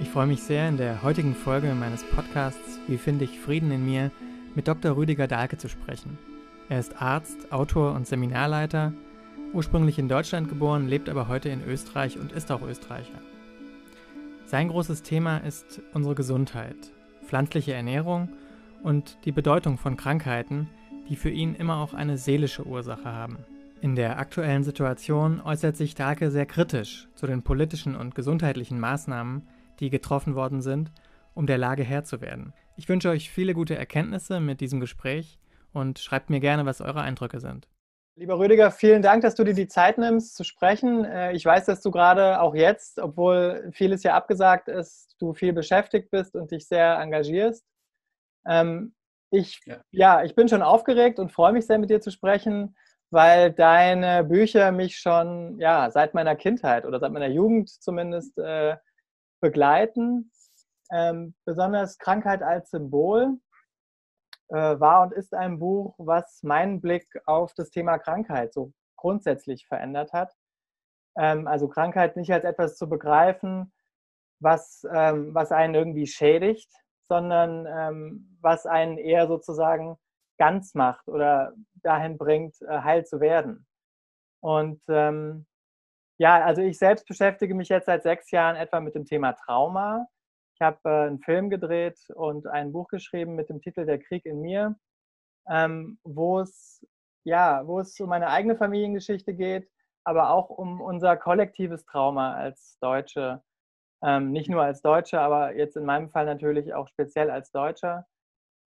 Ich freue mich sehr, in der heutigen Folge meines Podcasts Wie finde ich Frieden in mir mit Dr. Rüdiger Dahlke zu sprechen. Er ist Arzt, Autor und Seminarleiter, ursprünglich in Deutschland geboren, lebt aber heute in Österreich und ist auch Österreicher. Sein großes Thema ist unsere Gesundheit, pflanzliche Ernährung und die Bedeutung von Krankheiten, die für ihn immer auch eine seelische Ursache haben. In der aktuellen Situation äußert sich Dahlke sehr kritisch zu den politischen und gesundheitlichen Maßnahmen, die getroffen worden sind, um der Lage Herr zu werden. Ich wünsche euch viele gute Erkenntnisse mit diesem Gespräch und schreibt mir gerne, was eure Eindrücke sind. Lieber Rüdiger, vielen Dank, dass du dir die Zeit nimmst zu sprechen. Äh, ich weiß, dass du gerade auch jetzt, obwohl vieles ja abgesagt ist, du viel beschäftigt bist und dich sehr engagierst. Ähm, ich, ja. ja, ich bin schon aufgeregt und freue mich sehr, mit dir zu sprechen, weil deine Bücher mich schon ja, seit meiner Kindheit oder seit meiner Jugend zumindest äh, begleiten. Ähm, besonders Krankheit als Symbol äh, war und ist ein Buch, was meinen Blick auf das Thema Krankheit so grundsätzlich verändert hat. Ähm, also Krankheit nicht als etwas zu begreifen, was, ähm, was einen irgendwie schädigt, sondern ähm, was einen eher sozusagen ganz macht oder dahin bringt, äh, heil zu werden. Und ähm, ja, also ich selbst beschäftige mich jetzt seit sechs Jahren etwa mit dem Thema Trauma. Ich habe äh, einen Film gedreht und ein Buch geschrieben mit dem Titel Der Krieg in mir, ähm, wo es ja, wo es um meine eigene Familiengeschichte geht, aber auch um unser kollektives Trauma als Deutsche. Ähm, nicht nur als Deutsche, aber jetzt in meinem Fall natürlich auch speziell als Deutscher.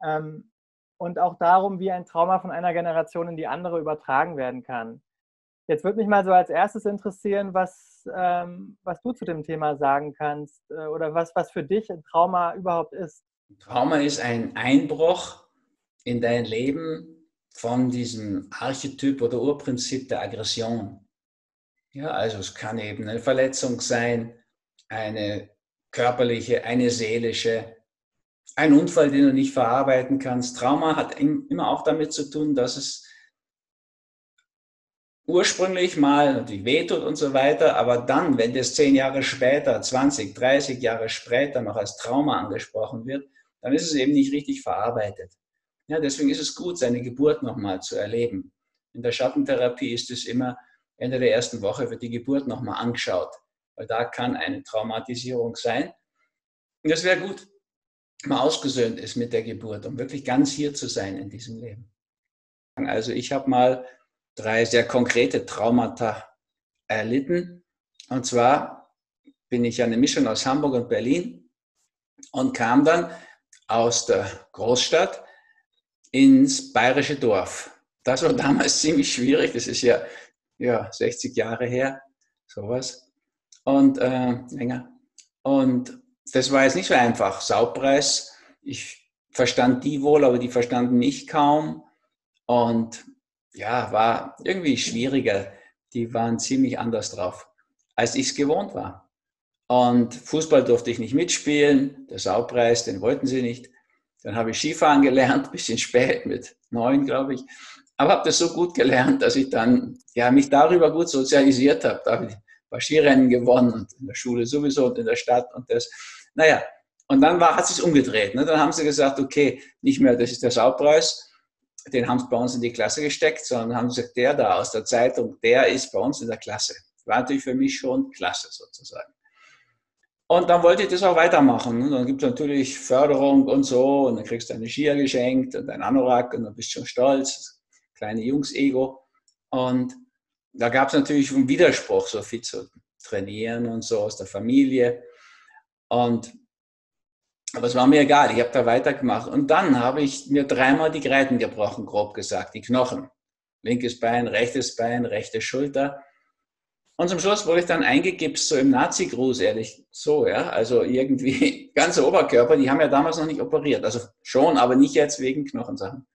Ähm, und auch darum, wie ein Trauma von einer Generation in die andere übertragen werden kann. Jetzt würde mich mal so als erstes interessieren, was, ähm, was du zu dem Thema sagen kannst äh, oder was, was für dich ein Trauma überhaupt ist. Trauma ist ein Einbruch in dein Leben von diesem Archetyp oder Urprinzip der Aggression. Ja, also es kann eben eine Verletzung sein, eine körperliche, eine seelische, ein Unfall, den du nicht verarbeiten kannst. Trauma hat immer auch damit zu tun, dass es ursprünglich mal natürlich wehtut und so weiter, aber dann, wenn das zehn Jahre später, 20, 30 Jahre später noch als Trauma angesprochen wird, dann ist es eben nicht richtig verarbeitet. Ja, deswegen ist es gut, seine Geburt nochmal zu erleben. In der Schattentherapie ist es immer, Ende der ersten Woche wird die Geburt nochmal angeschaut, weil da kann eine Traumatisierung sein. Und das wäre gut, wenn man ausgesöhnt ist mit der Geburt, um wirklich ganz hier zu sein in diesem Leben. Also ich habe mal drei sehr konkrete Traumata erlitten. Und zwar bin ich eine Mischung aus Hamburg und Berlin und kam dann aus der Großstadt ins bayerische Dorf. Das war damals ziemlich schwierig. Das ist ja, ja 60 Jahre her, sowas. Und äh, länger. Und das war jetzt nicht so einfach. Saupreis, ich verstand die wohl, aber die verstanden mich kaum. Und ja, war irgendwie schwieriger. Die waren ziemlich anders drauf, als ich es gewohnt war. Und Fußball durfte ich nicht mitspielen. Der Saupreis, den wollten sie nicht. Dann habe ich Skifahren gelernt, bisschen spät, mit neun, glaube ich. Aber habe das so gut gelernt, dass ich dann ja, mich darüber gut sozialisiert habe. Da habe ich ein paar Skirennen gewonnen und in der Schule sowieso und in der Stadt und das. Naja, und dann war, hat es sich umgedreht. Ne? Dann haben sie gesagt, okay, nicht mehr, das ist der Saupreis, den haben sie bei uns in die Klasse gesteckt, sondern haben gesagt, der da aus der Zeitung, der ist bei uns in der Klasse. War natürlich für mich schon klasse sozusagen. Und dann wollte ich das auch weitermachen. Und dann gibt es natürlich Förderung und so, und dann kriegst du eine Skier geschenkt und ein Anorak und dann bist du schon stolz, kleine Jungs-Ego. Und da gab es natürlich einen Widerspruch, so viel zu trainieren und so aus der Familie. Und aber es war mir egal, ich habe da weitergemacht. Und dann habe ich mir dreimal die Greiten gebrochen, grob gesagt, die Knochen. Linkes Bein, rechtes Bein, rechte Schulter. Und zum Schluss wurde ich dann eingegipst, so im Nazi-Gruß, ehrlich, so, ja. Also irgendwie ganze Oberkörper, die haben ja damals noch nicht operiert. Also schon, aber nicht jetzt wegen Knochensachen.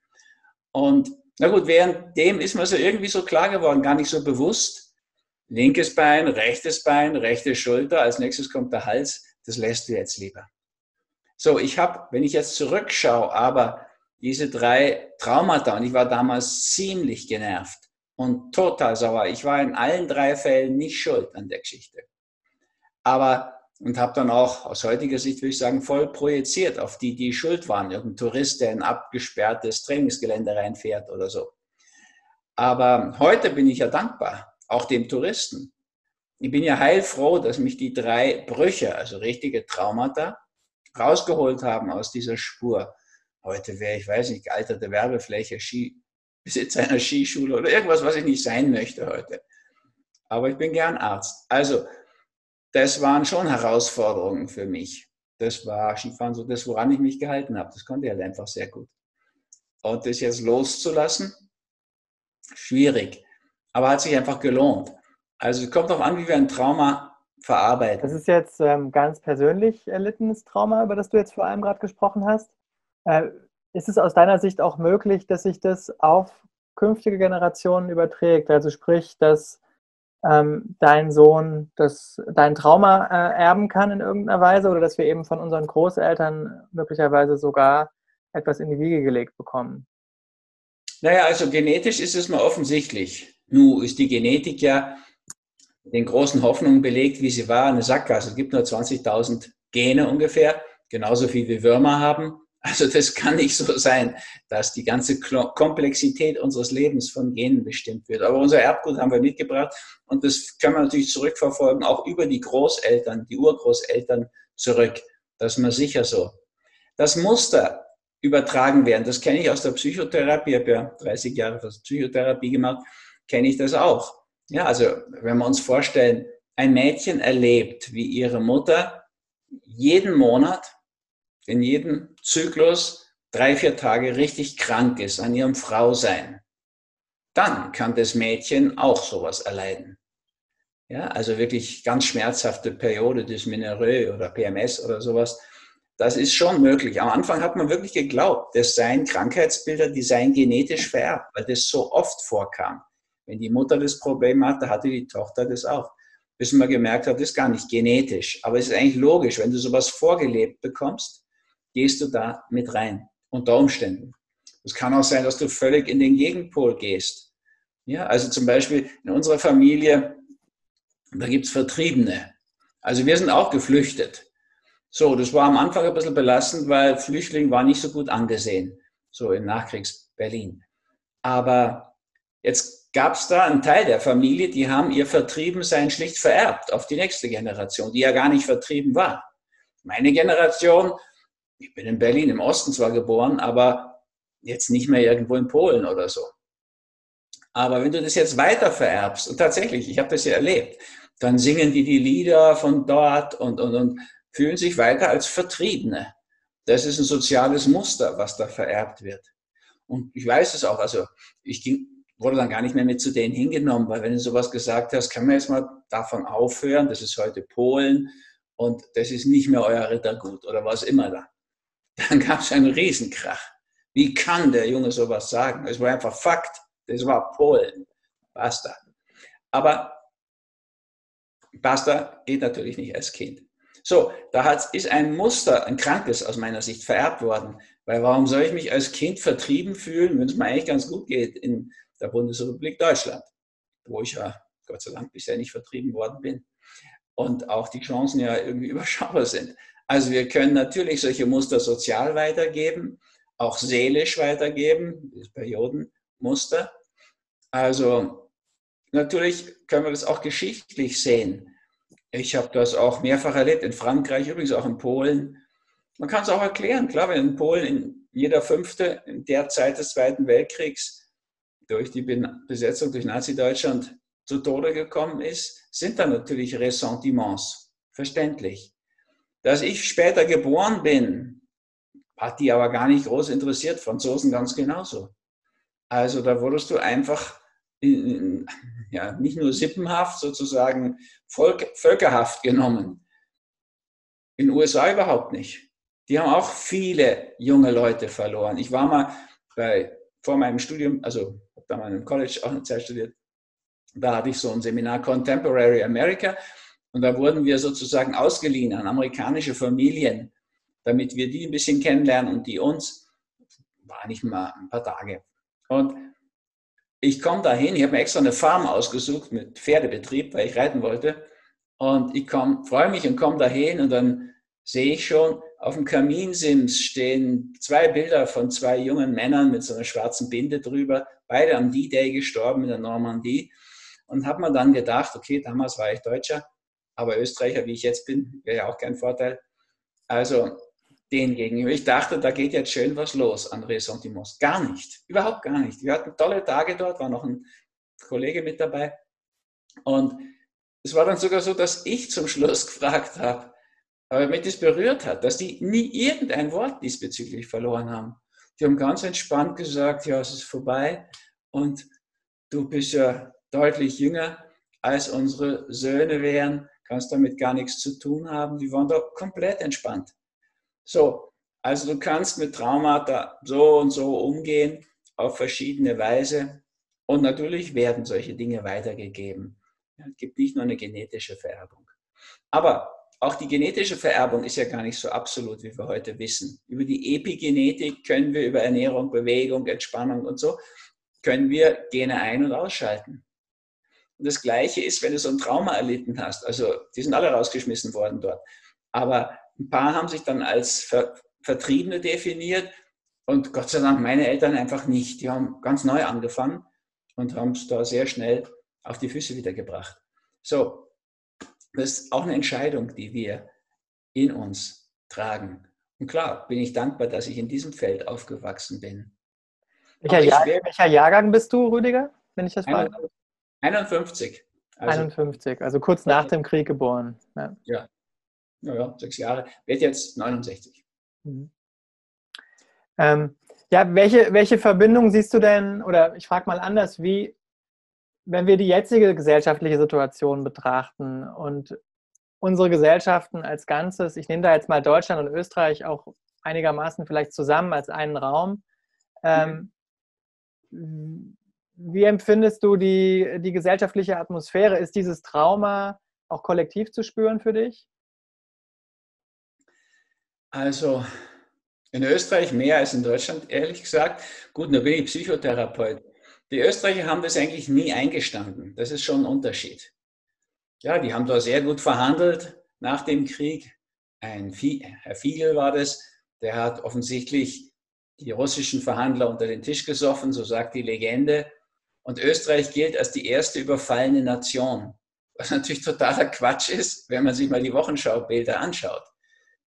Und na gut, währenddem ist mir so irgendwie so klar geworden, gar nicht so bewusst. Linkes Bein, rechtes Bein, rechte Schulter, als nächstes kommt der Hals. Das lässt du jetzt lieber. So, ich habe, wenn ich jetzt zurückschaue, aber diese drei Traumata, und ich war damals ziemlich genervt und total sauer. Ich war in allen drei Fällen nicht schuld an der Geschichte. Aber und habe dann auch aus heutiger Sicht, würde ich sagen, voll projiziert auf die, die schuld waren. Irgendein Tourist, der in ein abgesperrtes Trainingsgelände reinfährt oder so. Aber heute bin ich ja dankbar, auch dem Touristen. Ich bin ja heilfroh, dass mich die drei Brüche, also richtige Traumata, rausgeholt haben aus dieser Spur. Heute wäre ich, weiß nicht, gealterte Werbefläche, Ski, Besitz einer Skischule oder irgendwas, was ich nicht sein möchte heute. Aber ich bin gern Arzt. Also, das waren schon Herausforderungen für mich. Das war Skifahren so das, woran ich mich gehalten habe. Das konnte ich halt einfach sehr gut. Und das jetzt loszulassen, schwierig. Aber hat sich einfach gelohnt. Also es kommt darauf an, wie wir ein Trauma verarbeiten. Das ist jetzt ähm, ganz persönlich erlittenes Trauma, über das du jetzt vor allem gerade gesprochen hast. Äh, ist es aus deiner Sicht auch möglich, dass sich das auf künftige Generationen überträgt? Also sprich, dass ähm, dein Sohn das, dein Trauma äh, erben kann in irgendeiner Weise oder dass wir eben von unseren Großeltern möglicherweise sogar etwas in die Wiege gelegt bekommen? Naja, also genetisch ist es mal offensichtlich. Nun ist die Genetik ja den großen Hoffnungen belegt, wie sie war, eine Sackgasse. Es gibt nur 20.000 Gene ungefähr, genauso viel wie Würmer haben. Also das kann nicht so sein, dass die ganze Komplexität unseres Lebens von Genen bestimmt wird. Aber unser Erbgut haben wir mitgebracht und das können wir natürlich zurückverfolgen, auch über die Großeltern, die Urgroßeltern zurück. Das ist mir sicher so. Das Muster übertragen werden, das kenne ich aus der Psychotherapie, ich habe ja 30 Jahre Psychotherapie gemacht, kenne ich das auch. Ja, also wenn wir uns vorstellen, ein Mädchen erlebt, wie ihre Mutter jeden Monat, in jedem Zyklus drei, vier Tage richtig krank ist an ihrem Frausein, dann kann das Mädchen auch sowas erleiden. Ja, also wirklich ganz schmerzhafte Periode Dysmenorrhoe oder PMS oder sowas. Das ist schon möglich. Am Anfang hat man wirklich geglaubt, das seien Krankheitsbilder, die seien genetisch vererbt, weil das so oft vorkam. Wenn die Mutter das Problem hatte, hatte die Tochter das auch. Bis man gemerkt hat, das ist gar nicht genetisch. Aber es ist eigentlich logisch, wenn du sowas vorgelebt bekommst, gehst du da mit rein, unter Umständen. Es kann auch sein, dass du völlig in den Gegenpol gehst. Ja, also zum Beispiel in unserer Familie, da gibt es Vertriebene. Also wir sind auch geflüchtet. So, das war am Anfang ein bisschen belastend, weil Flüchtling war nicht so gut angesehen, so im Nachkriegs-Berlin. Aber jetzt gab es da einen Teil der Familie, die haben ihr Vertriebensein schlicht vererbt auf die nächste Generation, die ja gar nicht vertrieben war. Meine Generation, ich bin in Berlin im Osten zwar geboren, aber jetzt nicht mehr irgendwo in Polen oder so. Aber wenn du das jetzt weiter vererbst, und tatsächlich, ich habe das ja erlebt, dann singen die die Lieder von dort und, und, und fühlen sich weiter als Vertriebene. Das ist ein soziales Muster, was da vererbt wird. Und ich weiß es auch, also ich ging, wurde dann gar nicht mehr mit zu denen hingenommen, weil wenn du sowas gesagt hast, kann man jetzt mal davon aufhören, das ist heute Polen und das ist nicht mehr euer Rittergut oder was immer da. Dann gab es einen Riesenkrach. Wie kann der Junge sowas sagen? Es war einfach Fakt. Das war Polen. Basta. Aber Basta geht natürlich nicht als Kind. So, da hat, ist ein Muster, ein krankes aus meiner Sicht vererbt worden. Weil warum soll ich mich als Kind vertrieben fühlen, wenn es mir eigentlich ganz gut geht in der Bundesrepublik Deutschland, wo ich ja Gott sei Dank bisher nicht vertrieben worden bin. Und auch die Chancen ja irgendwie überschaubar sind. Also wir können natürlich solche Muster sozial weitergeben, auch seelisch weitergeben, das Periodenmuster. Also natürlich können wir das auch geschichtlich sehen. Ich habe das auch mehrfach erlebt, in Frankreich, übrigens auch in Polen. Man kann es auch erklären, klar, wenn in Polen in jeder fünfte in der Zeit des Zweiten Weltkriegs durch die Besetzung durch Nazi-Deutschland zu Tode gekommen ist, sind da natürlich Ressentiments. Verständlich. Dass ich später geboren bin, hat die aber gar nicht groß interessiert, Franzosen ganz genauso. Also da wurdest du einfach in, ja, nicht nur sippenhaft, sozusagen Volk, völkerhaft genommen. In den USA überhaupt nicht. Die haben auch viele junge Leute verloren. Ich war mal bei, vor meinem Studium, also da mal im College auch eine Zeit studiert. Da hatte ich so ein Seminar Contemporary America und da wurden wir sozusagen ausgeliehen an amerikanische Familien, damit wir die ein bisschen kennenlernen und die uns. War nicht mal ein paar Tage. Und ich komme dahin, ich habe mir extra eine Farm ausgesucht mit Pferdebetrieb, weil ich reiten wollte. Und ich freue mich und komme dahin und dann sehe ich schon, auf dem Kaminsims stehen zwei Bilder von zwei jungen Männern mit so einer schwarzen Binde drüber, beide am D-Day gestorben in der Normandie. Und habe mir dann gedacht, okay, damals war ich Deutscher, aber Österreicher, wie ich jetzt bin, wäre ja auch kein Vorteil. Also den gegenüber. Ich dachte, da geht jetzt schön was los an Ressentiments. Gar nicht, überhaupt gar nicht. Wir hatten tolle Tage dort, war noch ein Kollege mit dabei. Und es war dann sogar so, dass ich zum Schluss gefragt habe, aber mich das berührt hat, dass die nie irgendein Wort diesbezüglich verloren haben. Die haben ganz entspannt gesagt, ja, es ist vorbei und du bist ja deutlich jünger als unsere Söhne wären, kannst damit gar nichts zu tun haben. Die waren da komplett entspannt. So, also du kannst mit Traumata so und so umgehen, auf verschiedene Weise. Und natürlich werden solche Dinge weitergegeben. Es gibt nicht nur eine genetische Vererbung. Aber auch die genetische Vererbung ist ja gar nicht so absolut, wie wir heute wissen. Über die Epigenetik können wir über Ernährung, Bewegung, Entspannung und so, können wir Gene ein- und ausschalten. Und das Gleiche ist, wenn du so ein Trauma erlitten hast. Also, die sind alle rausgeschmissen worden dort. Aber ein paar haben sich dann als Ver Vertriebene definiert und Gott sei Dank meine Eltern einfach nicht. Die haben ganz neu angefangen und haben es da sehr schnell auf die Füße wieder gebracht. So, das ist auch eine Entscheidung, die wir in uns tragen. Und klar bin ich dankbar, dass ich in diesem Feld aufgewachsen bin. Welcher, Jahr, welcher Jahrgang bist du, Rüdiger, wenn ich das frage? 51. Also, 51, also kurz nach dem Krieg geboren. Ja. ja naja, sechs Jahre, wird jetzt 69. Mhm. Ähm, ja, welche, welche Verbindung siehst du denn, oder ich frage mal anders, wie, wenn wir die jetzige gesellschaftliche Situation betrachten und unsere Gesellschaften als Ganzes, ich nehme da jetzt mal Deutschland und Österreich auch einigermaßen vielleicht zusammen als einen Raum, ähm, wie empfindest du die, die gesellschaftliche Atmosphäre? Ist dieses Trauma auch kollektiv zu spüren für dich? Also in Österreich mehr als in Deutschland, ehrlich gesagt. Gut, nur bin ich Psychotherapeut. Die Österreicher haben das eigentlich nie eingestanden. Das ist schon ein Unterschied. Ja, die haben da sehr gut verhandelt nach dem Krieg. Ein Herr Fiegel war das, der hat offensichtlich die russischen Verhandler unter den Tisch gesoffen, so sagt die Legende. Und Österreich gilt als die erste überfallene Nation, was natürlich totaler Quatsch ist, wenn man sich mal die Wochenschaubilder anschaut.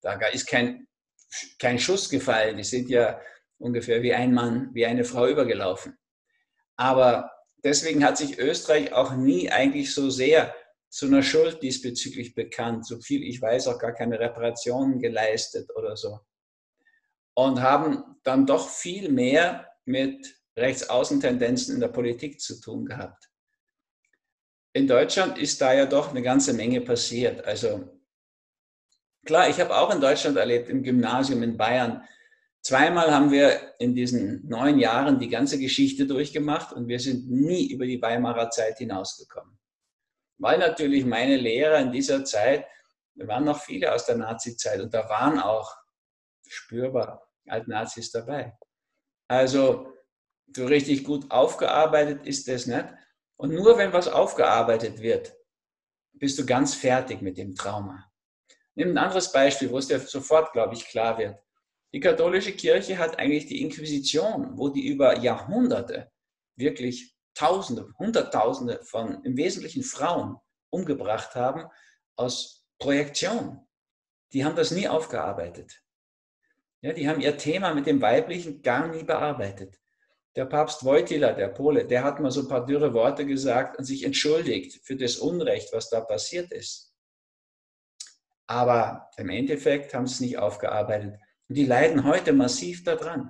Da ist kein, kein Schuss gefallen. Die sind ja ungefähr wie ein Mann, wie eine Frau übergelaufen. Aber deswegen hat sich Österreich auch nie eigentlich so sehr zu einer Schuld diesbezüglich bekannt. So viel ich weiß, auch gar keine Reparationen geleistet oder so. Und haben dann doch viel mehr mit Rechtsaußentendenzen in der Politik zu tun gehabt. In Deutschland ist da ja doch eine ganze Menge passiert. Also Klar, ich habe auch in Deutschland erlebt, im Gymnasium in Bayern. Zweimal haben wir in diesen neun Jahren die ganze Geschichte durchgemacht und wir sind nie über die Weimarer Zeit hinausgekommen. Weil natürlich meine Lehrer in dieser Zeit, da waren noch viele aus der Nazi-Zeit und da waren auch spürbar Altnazis dabei. Also so richtig gut aufgearbeitet ist das nicht. Und nur wenn was aufgearbeitet wird, bist du ganz fertig mit dem Trauma. Nimm ein anderes Beispiel, wo es dir sofort, glaube ich, klar wird. Die katholische Kirche hat eigentlich die Inquisition, wo die über Jahrhunderte wirklich Tausende, Hunderttausende von im Wesentlichen Frauen umgebracht haben, aus Projektion. Die haben das nie aufgearbeitet. Ja, die haben ihr Thema mit dem Weiblichen gar nie bearbeitet. Der Papst Wojtyla, der Pole, der hat mal so ein paar dürre Worte gesagt und sich entschuldigt für das Unrecht, was da passiert ist. Aber im Endeffekt haben sie es nicht aufgearbeitet. Und die leiden heute massiv daran.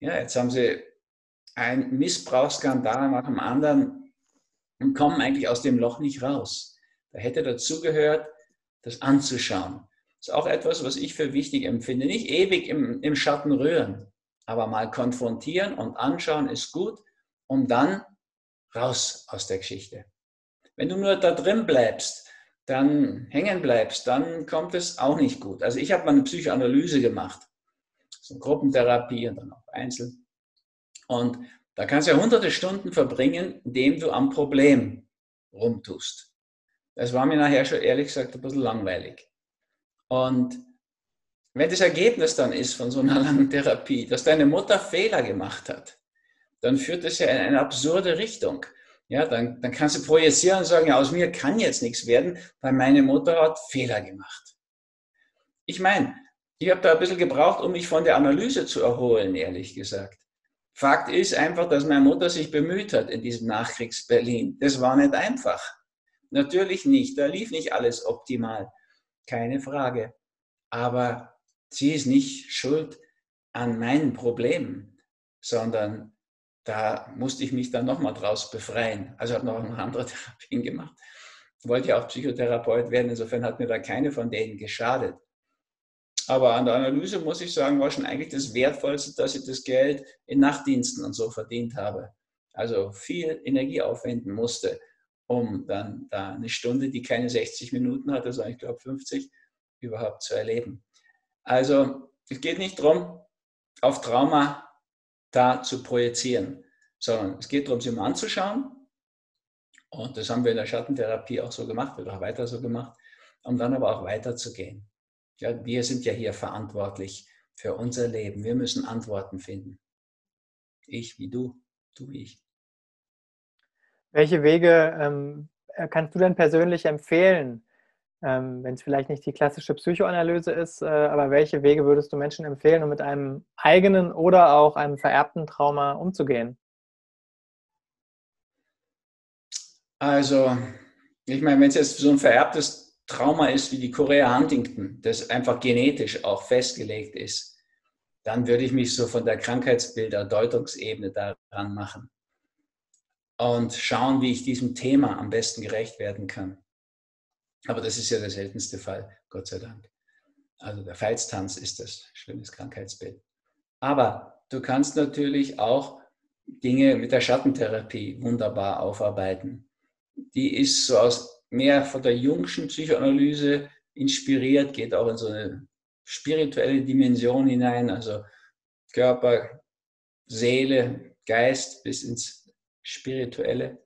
Ja, jetzt haben sie einen Missbrauchsskandal nach dem anderen und kommen eigentlich aus dem Loch nicht raus. Da hätte dazugehört, das anzuschauen. Das ist auch etwas, was ich für wichtig empfinde. Nicht ewig im, im Schatten rühren, aber mal konfrontieren und anschauen ist gut, um dann raus aus der Geschichte. Wenn du nur da drin bleibst dann hängen bleibst, dann kommt es auch nicht gut. Also ich habe mal eine Psychoanalyse gemacht, so Gruppentherapie und dann auch einzeln. Und da kannst du ja hunderte Stunden verbringen, indem du am Problem rumtust. Das war mir nachher schon ehrlich gesagt ein bisschen langweilig. Und wenn das Ergebnis dann ist von so einer langen Therapie, dass deine Mutter Fehler gemacht hat, dann führt das ja in eine absurde Richtung. Ja, dann, dann kannst du projizieren und sagen, ja, aus mir kann jetzt nichts werden, weil meine Mutter hat Fehler gemacht. Ich meine, ich habe da ein bisschen gebraucht, um mich von der Analyse zu erholen, ehrlich gesagt. Fakt ist einfach, dass meine Mutter sich bemüht hat in diesem Nachkriegs-Berlin. Das war nicht einfach. Natürlich nicht. Da lief nicht alles optimal. Keine Frage. Aber sie ist nicht schuld an meinen Problemen, sondern da musste ich mich dann nochmal draus befreien. Also habe noch andere Therapien gemacht. Wollte ja auch Psychotherapeut werden, insofern hat mir da keine von denen geschadet. Aber an der Analyse muss ich sagen, war schon eigentlich das Wertvollste, dass ich das Geld in Nachtdiensten und so verdient habe. Also viel Energie aufwenden musste, um dann da eine Stunde, die keine 60 Minuten hatte, sondern ich glaube 50, überhaupt zu erleben. Also es geht nicht darum, auf Trauma da zu projizieren, sondern es geht darum, sie mal anzuschauen. Und das haben wir in der Schattentherapie auch so gemacht, oder auch weiter so gemacht, um dann aber auch weiterzugehen. Ja, wir sind ja hier verantwortlich für unser Leben. Wir müssen Antworten finden. Ich wie du, du wie ich. Welche Wege ähm, kannst du denn persönlich empfehlen, ähm, wenn es vielleicht nicht die klassische Psychoanalyse ist, äh, aber welche Wege würdest du Menschen empfehlen, um mit einem eigenen oder auch einem vererbten Trauma umzugehen? Also, ich meine, wenn es jetzt so ein vererbtes Trauma ist wie die Korea Huntington, das einfach genetisch auch festgelegt ist, dann würde ich mich so von der Krankheitsbilder Deutungsebene daran machen und schauen, wie ich diesem Thema am besten gerecht werden kann. Aber das ist ja der seltenste Fall, Gott sei Dank. Also der Feitstanz ist das, schlimmes Krankheitsbild. Aber du kannst natürlich auch Dinge mit der Schattentherapie wunderbar aufarbeiten. Die ist so aus mehr von der jungschen Psychoanalyse inspiriert, geht auch in so eine spirituelle Dimension hinein, also Körper, Seele, Geist bis ins Spirituelle.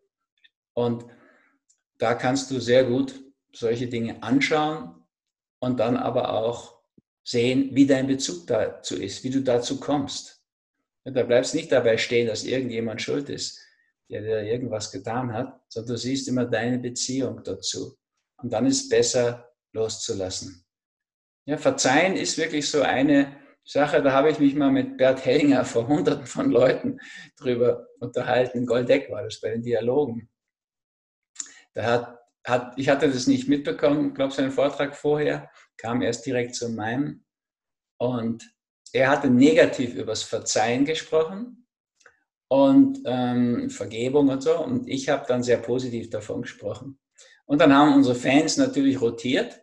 Und da kannst du sehr gut solche Dinge anschauen und dann aber auch sehen, wie dein Bezug dazu ist, wie du dazu kommst. Da bleibst nicht dabei stehen, dass irgendjemand schuld ist, der dir irgendwas getan hat, sondern du siehst immer deine Beziehung dazu. Und dann ist es besser loszulassen. Ja, Verzeihen ist wirklich so eine Sache, da habe ich mich mal mit Bert Hellinger vor hunderten von Leuten drüber unterhalten. Goldeck war das bei den Dialogen. Da hat hat, ich hatte das nicht mitbekommen, glaube seinen Vortrag vorher, kam erst direkt zu meinem. Und er hatte negativ übers Verzeihen gesprochen und ähm, Vergebung und so. Und ich habe dann sehr positiv davon gesprochen. Und dann haben unsere Fans natürlich rotiert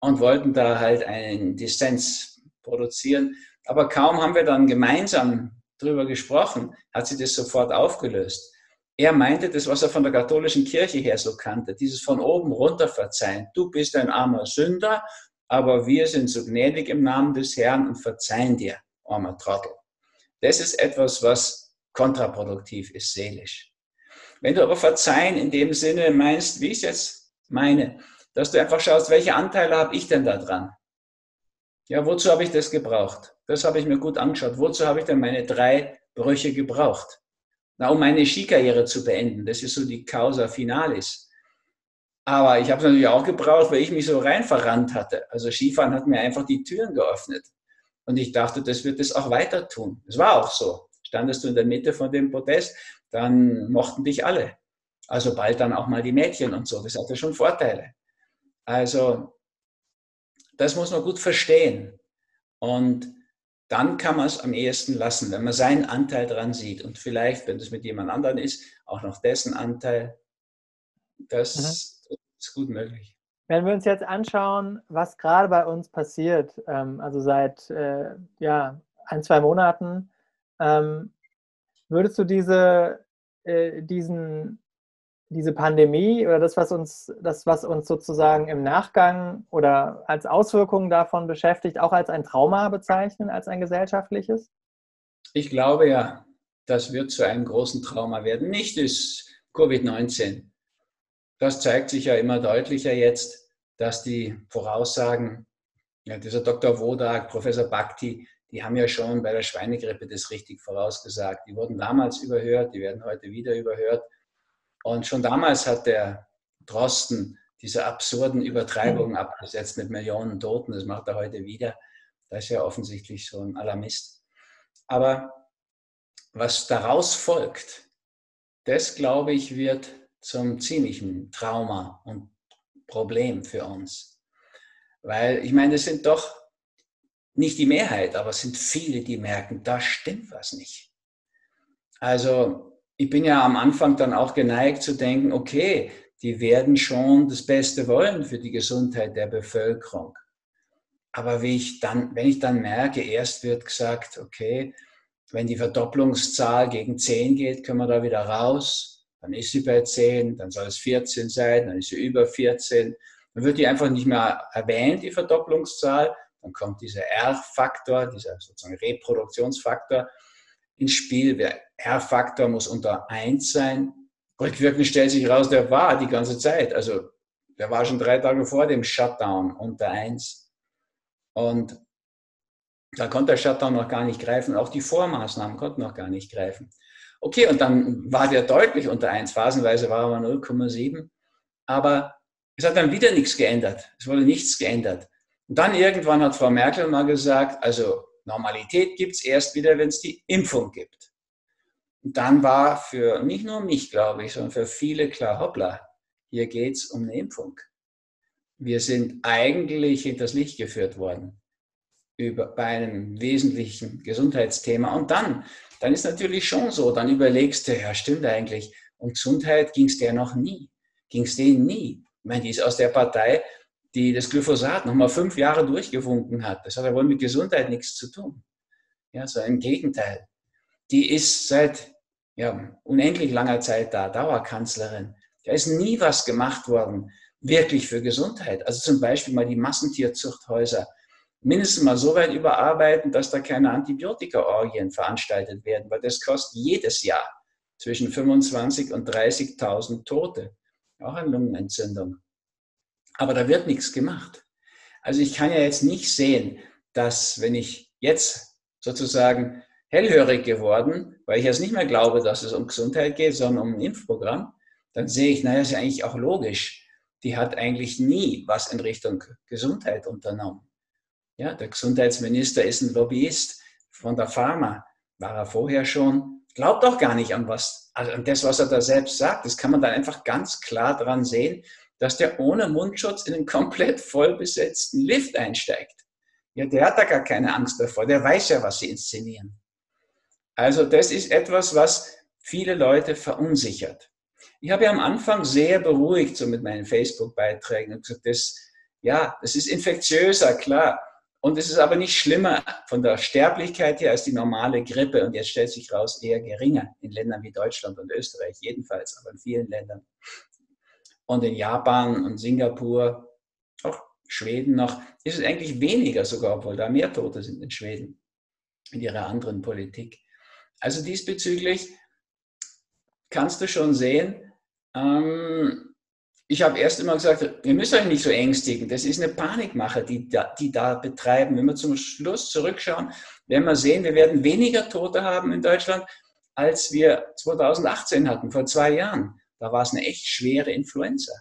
und wollten da halt einen Dissens produzieren. Aber kaum haben wir dann gemeinsam drüber gesprochen, hat sie das sofort aufgelöst. Er meinte das, was er von der katholischen Kirche her so kannte, dieses von oben runter verzeihen. Du bist ein armer Sünder, aber wir sind so gnädig im Namen des Herrn und verzeihen dir, armer Trottel. Das ist etwas, was kontraproduktiv ist, seelisch. Wenn du aber verzeihen in dem Sinne meinst, wie ich es jetzt meine, dass du einfach schaust, welche Anteile habe ich denn da dran? Ja, wozu habe ich das gebraucht? Das habe ich mir gut angeschaut. Wozu habe ich denn meine drei Brüche gebraucht? Um meine Skikarriere zu beenden. Das ist so die Causa Finalis. Aber ich habe es natürlich auch gebraucht, weil ich mich so rein verrannt hatte. Also Skifahren hat mir einfach die Türen geöffnet. Und ich dachte, das wird es auch weiter tun. Es war auch so. Standest du in der Mitte von dem Podest, dann mochten dich alle. Also bald dann auch mal die Mädchen und so. Das hatte schon Vorteile. Also das muss man gut verstehen. Und dann kann man es am ehesten lassen, wenn man seinen Anteil dran sieht und vielleicht, wenn das mit jemand anderem ist, auch noch dessen Anteil. Das mhm. ist gut möglich. Wenn wir uns jetzt anschauen, was gerade bei uns passiert, ähm, also seit äh, ja, ein, zwei Monaten, ähm, würdest du diese, äh, diesen diese Pandemie oder das, was uns, das, was uns sozusagen im Nachgang oder als Auswirkungen davon beschäftigt, auch als ein Trauma bezeichnen, als ein gesellschaftliches? Ich glaube ja, das wird zu einem großen Trauma werden. Nicht ist Covid-19. das zeigt sich ja immer deutlicher jetzt, dass die Voraussagen, ja, dieser Dr. Wodak, Professor Bhakti, die haben ja schon bei der Schweinegrippe das richtig vorausgesagt. Die wurden damals überhört, die werden heute wieder überhört. Und schon damals hat der Drosten diese absurden Übertreibungen abgesetzt mit Millionen Toten. Das macht er heute wieder. Das ist ja offensichtlich so ein Alarmist. Aber was daraus folgt, das glaube ich wird zum ziemlichen Trauma und Problem für uns. Weil ich meine, es sind doch nicht die Mehrheit, aber es sind viele, die merken, da stimmt was nicht. Also ich bin ja am Anfang dann auch geneigt zu denken, okay, die werden schon das Beste wollen für die Gesundheit der Bevölkerung. Aber wie ich dann, wenn ich dann merke, erst wird gesagt, okay, wenn die Verdopplungszahl gegen 10 geht, können wir da wieder raus. Dann ist sie bei 10, dann soll es 14 sein, dann ist sie über 14. Dann wird die einfach nicht mehr erwähnt, die Verdopplungszahl. Dann kommt dieser R-Faktor, dieser sozusagen Reproduktionsfaktor ins Spiel. Der R-Faktor muss unter 1 sein. Rückwirkend stellt sich raus, der war die ganze Zeit. Also der war schon drei Tage vor dem Shutdown unter 1. Und da konnte der Shutdown noch gar nicht greifen. Auch die Vormaßnahmen konnten noch gar nicht greifen. Okay, und dann war der deutlich unter 1. Phasenweise war er 0,7. Aber es hat dann wieder nichts geändert. Es wurde nichts geändert. Und dann irgendwann hat Frau Merkel mal gesagt, also Normalität gibt es erst wieder, wenn es die Impfung gibt. Und dann war für nicht nur mich, glaube ich, sondern für viele klar, hoppla, hier geht es um eine Impfung. Wir sind eigentlich hinters Licht geführt worden über, bei einem wesentlichen Gesundheitsthema. Und dann, dann ist natürlich schon so, dann überlegst du, ja, stimmt eigentlich, um Gesundheit ging es der noch nie. Ging es denen nie. Ich meine, die ist aus der Partei, die das Glyphosat nochmal fünf Jahre durchgewunken hat. Das hat ja wohl mit Gesundheit nichts zu tun. Ja, so im Gegenteil. Die ist seit ja, unendlich langer Zeit da, Dauerkanzlerin. Da ist nie was gemacht worden, wirklich für Gesundheit. Also zum Beispiel mal die Massentierzuchthäuser mindestens mal so weit überarbeiten, dass da keine Antibiotika-Orgien veranstaltet werden, weil das kostet jedes Jahr zwischen 25 und 30.000 Tote. Auch an Lungenentzündung. Aber da wird nichts gemacht. Also ich kann ja jetzt nicht sehen, dass wenn ich jetzt sozusagen hellhörig geworden, weil ich jetzt nicht mehr glaube, dass es um Gesundheit geht, sondern um ein Impfprogramm, dann sehe ich, naja, ist ja eigentlich auch logisch. Die hat eigentlich nie was in Richtung Gesundheit unternommen. Ja, der Gesundheitsminister ist ein Lobbyist von der Pharma. War er vorher schon. Glaubt auch gar nicht an was, also an das, was er da selbst sagt. Das kann man dann einfach ganz klar dran sehen, dass der ohne Mundschutz in einen komplett vollbesetzten Lift einsteigt. Ja, der hat da gar keine Angst davor. Der weiß ja, was sie inszenieren. Also das ist etwas, was viele Leute verunsichert. Ich habe ja am Anfang sehr beruhigt, so mit meinen Facebook-Beiträgen, und gesagt, das, ja, das ist infektiöser, klar. Und es ist aber nicht schlimmer von der Sterblichkeit her als die normale Grippe. Und jetzt stellt sich raus, eher geringer in Ländern wie Deutschland und Österreich, jedenfalls, aber in vielen Ländern. Und in Japan und Singapur, auch Schweden noch, ist es eigentlich weniger sogar, obwohl da mehr Tote sind in Schweden, in ihrer anderen Politik. Also diesbezüglich kannst du schon sehen, ähm, ich habe erst immer gesagt, ihr müsst euch nicht so ängstigen. Das ist eine Panikmache, die da, die da betreiben. Wenn wir zum Schluss zurückschauen, werden wir sehen, wir werden weniger Tote haben in Deutschland, als wir 2018 hatten, vor zwei Jahren. Da war es eine echt schwere Influenza.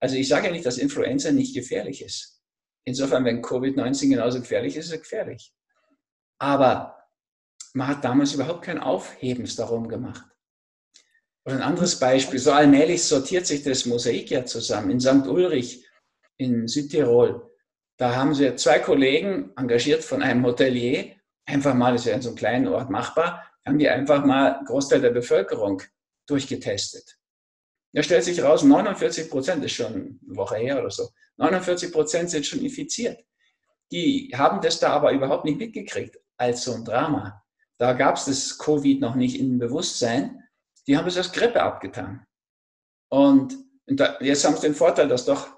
Also ich sage ja nicht, dass Influenza nicht gefährlich ist. Insofern, wenn Covid-19 genauso gefährlich ist, ist es gefährlich. Aber man hat damals überhaupt kein Aufhebens darum gemacht. Oder ein anderes Beispiel, so allmählich sortiert sich das Mosaik ja zusammen. In St. Ulrich in Südtirol, da haben sie zwei Kollegen engagiert von einem Hotelier, einfach mal, das ja in so einem kleinen Ort machbar, haben die einfach mal einen Großteil der Bevölkerung durchgetestet. Da stellt sich raus, 49 Prozent ist schon eine Woche her oder so, 49 Prozent sind schon infiziert. Die haben das da aber überhaupt nicht mitgekriegt als so ein Drama. Da gab es das Covid noch nicht im Bewusstsein die haben es als Grippe abgetan. Und jetzt haben sie den Vorteil, dass doch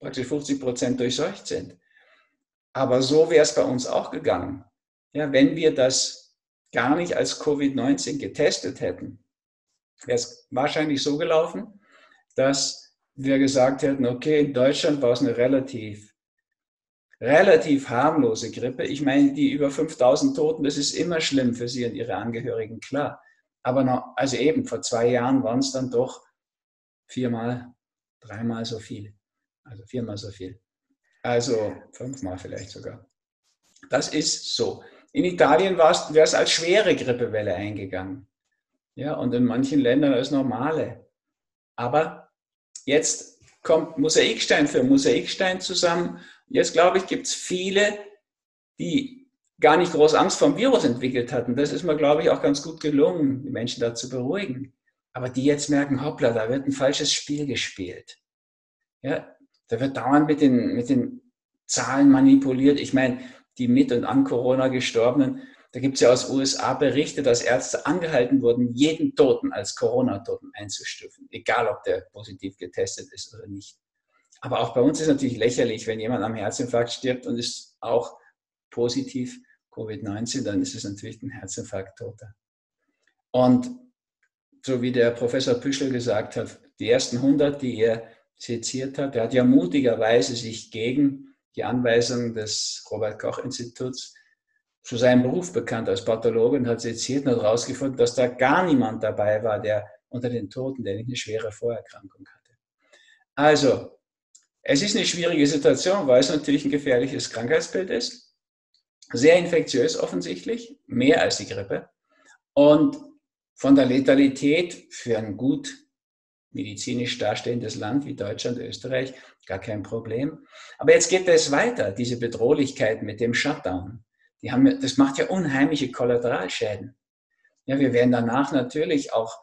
praktisch 50 Prozent durchseucht sind. Aber so wäre es bei uns auch gegangen. Ja, wenn wir das gar nicht als Covid-19 getestet hätten, wäre es wahrscheinlich so gelaufen, dass wir gesagt hätten, okay, in Deutschland war es eine relativ, relativ harmlose Grippe. Ich meine, die über 5000 Toten, das ist immer schlimm für sie und ihre Angehörigen, klar. Aber noch, also eben, vor zwei Jahren waren es dann doch viermal, dreimal so viel. Also viermal so viel. Also fünfmal vielleicht sogar. Das ist so. In Italien wäre es als schwere Grippewelle eingegangen. Ja, und in manchen Ländern als normale. Aber jetzt kommt Mosaikstein für Mosaikstein zusammen. Jetzt glaube ich, gibt es viele, die gar nicht groß Angst vor dem Virus entwickelt hatten. Das ist mir, glaube ich, auch ganz gut gelungen, die Menschen da zu beruhigen. Aber die jetzt merken, hoppla, da wird ein falsches Spiel gespielt. Ja, da wird dauernd mit den, mit den Zahlen manipuliert. Ich meine, die mit und an Corona Gestorbenen, da gibt es ja aus USA Berichte, dass Ärzte angehalten wurden, jeden Toten als Corona-Toten einzustufen, egal ob der positiv getestet ist oder nicht. Aber auch bei uns ist natürlich lächerlich, wenn jemand am Herzinfarkt stirbt und ist auch positiv Covid-19, dann ist es natürlich ein Herzinfarkt-Toter. Und so wie der Professor Püschel gesagt hat, die ersten 100, die er seziert hat, er hat ja mutigerweise sich gegen die Anweisung des Robert Koch Zu seinem Beruf bekannt als Pathologe und hat seziert und hat herausgefunden, dass da gar niemand dabei war, der unter den Toten, der nicht eine schwere Vorerkrankung hatte. Also, es ist eine schwierige Situation, weil es natürlich ein gefährliches Krankheitsbild ist. Sehr infektiös offensichtlich, mehr als die Grippe. Und von der Letalität für ein gut medizinisch dastehendes Land wie Deutschland, Österreich, gar kein Problem. Aber jetzt geht es weiter, diese Bedrohlichkeit mit dem Shutdown die haben, das macht ja unheimliche Kollateralschäden. Ja, wir werden danach natürlich auch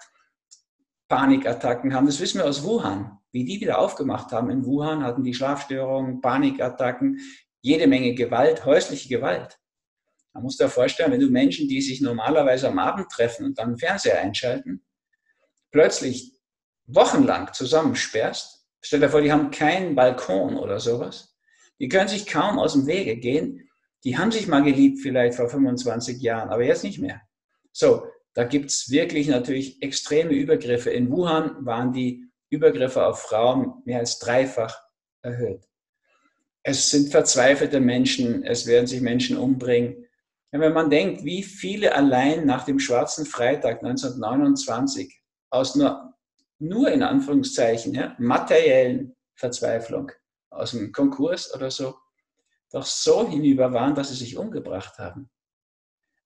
Panikattacken haben. Das wissen wir aus Wuhan. Wie die wieder aufgemacht haben in Wuhan, hatten die Schlafstörungen, Panikattacken, jede Menge Gewalt, häusliche Gewalt. Man muss sich vorstellen, wenn du Menschen, die sich normalerweise am Abend treffen und dann Fernseher einschalten, plötzlich wochenlang zusammensperrst, stell dir vor, die haben keinen Balkon oder sowas, die können sich kaum aus dem Wege gehen, die haben sich mal geliebt vielleicht vor 25 Jahren, aber jetzt nicht mehr. So, da gibt es wirklich natürlich extreme Übergriffe. In Wuhan waren die Übergriffe auf Frauen mehr als dreifach erhöht. Es sind verzweifelte Menschen, es werden sich Menschen umbringen. wenn man denkt, wie viele allein nach dem Schwarzen Freitag 1929 aus nur, nur in Anführungszeichen ja, materiellen Verzweiflung, aus dem Konkurs oder so, doch so hinüber waren, dass sie sich umgebracht haben.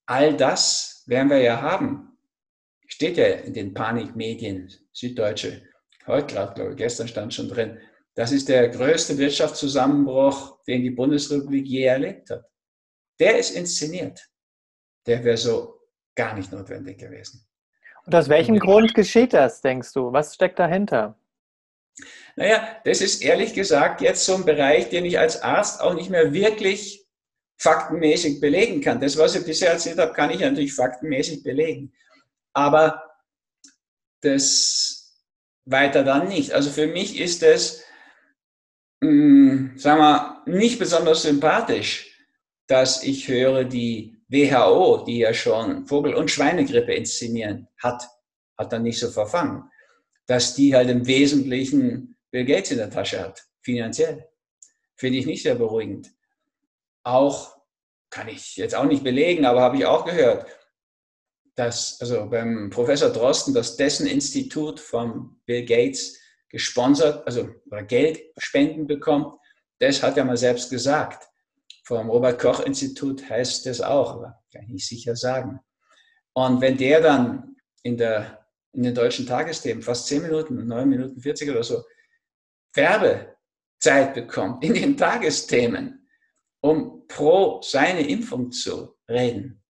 All das werden wir ja haben. Steht ja in den Panikmedien, Süddeutsche, heute gerade, glaube ich, gestern stand schon drin. Das ist der größte Wirtschaftszusammenbruch, den die Bundesrepublik je erlebt hat. Der ist inszeniert. Der wäre so gar nicht notwendig gewesen. Und aus welchem Grund geschieht das, denkst du? Was steckt dahinter? Naja, das ist ehrlich gesagt jetzt so ein Bereich, den ich als Arzt auch nicht mehr wirklich faktenmäßig belegen kann. Das, was ich bisher erzählt habe, kann ich natürlich faktenmäßig belegen. Aber das weiter dann nicht. Also für mich ist es, hm, sagen wir, nicht besonders sympathisch, dass ich höre, die WHO, die ja schon Vogel- und Schweinegrippe inszenieren hat, hat dann nicht so verfangen, dass die halt im Wesentlichen Bill Gates in der Tasche hat, finanziell. Finde ich nicht sehr beruhigend. Auch kann ich jetzt auch nicht belegen, aber habe ich auch gehört, dass also beim Professor Drosten, dass dessen Institut von Bill Gates gesponsert, also oder Geld spenden bekommt, das hat er mal selbst gesagt. Vom Robert Koch Institut heißt das auch, aber kann ich nicht sicher sagen. Und wenn der dann in, der, in den deutschen Tagesthemen fast 10 Minuten, 9 Minuten 40 oder so Werbezeit bekommt in den Tagesthemen, um pro seine Impfung zu reden.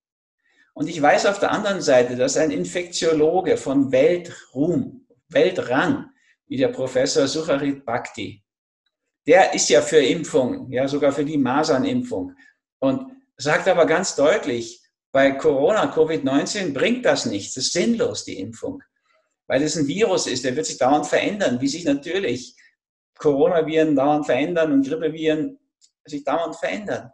Und ich weiß auf der anderen Seite, dass ein Infektiologe von Weltruhm, Weltrang, wie der Professor Sucharit Bhakti, der ist ja für Impfung, ja sogar für die Masernimpfung und sagt aber ganz deutlich, bei Corona, Covid-19 bringt das nichts, es ist sinnlos, die Impfung, weil es ein Virus ist, der wird sich dauernd verändern, wie sich natürlich Coronaviren dauernd verändern und Grippeviren sich dauernd verändern.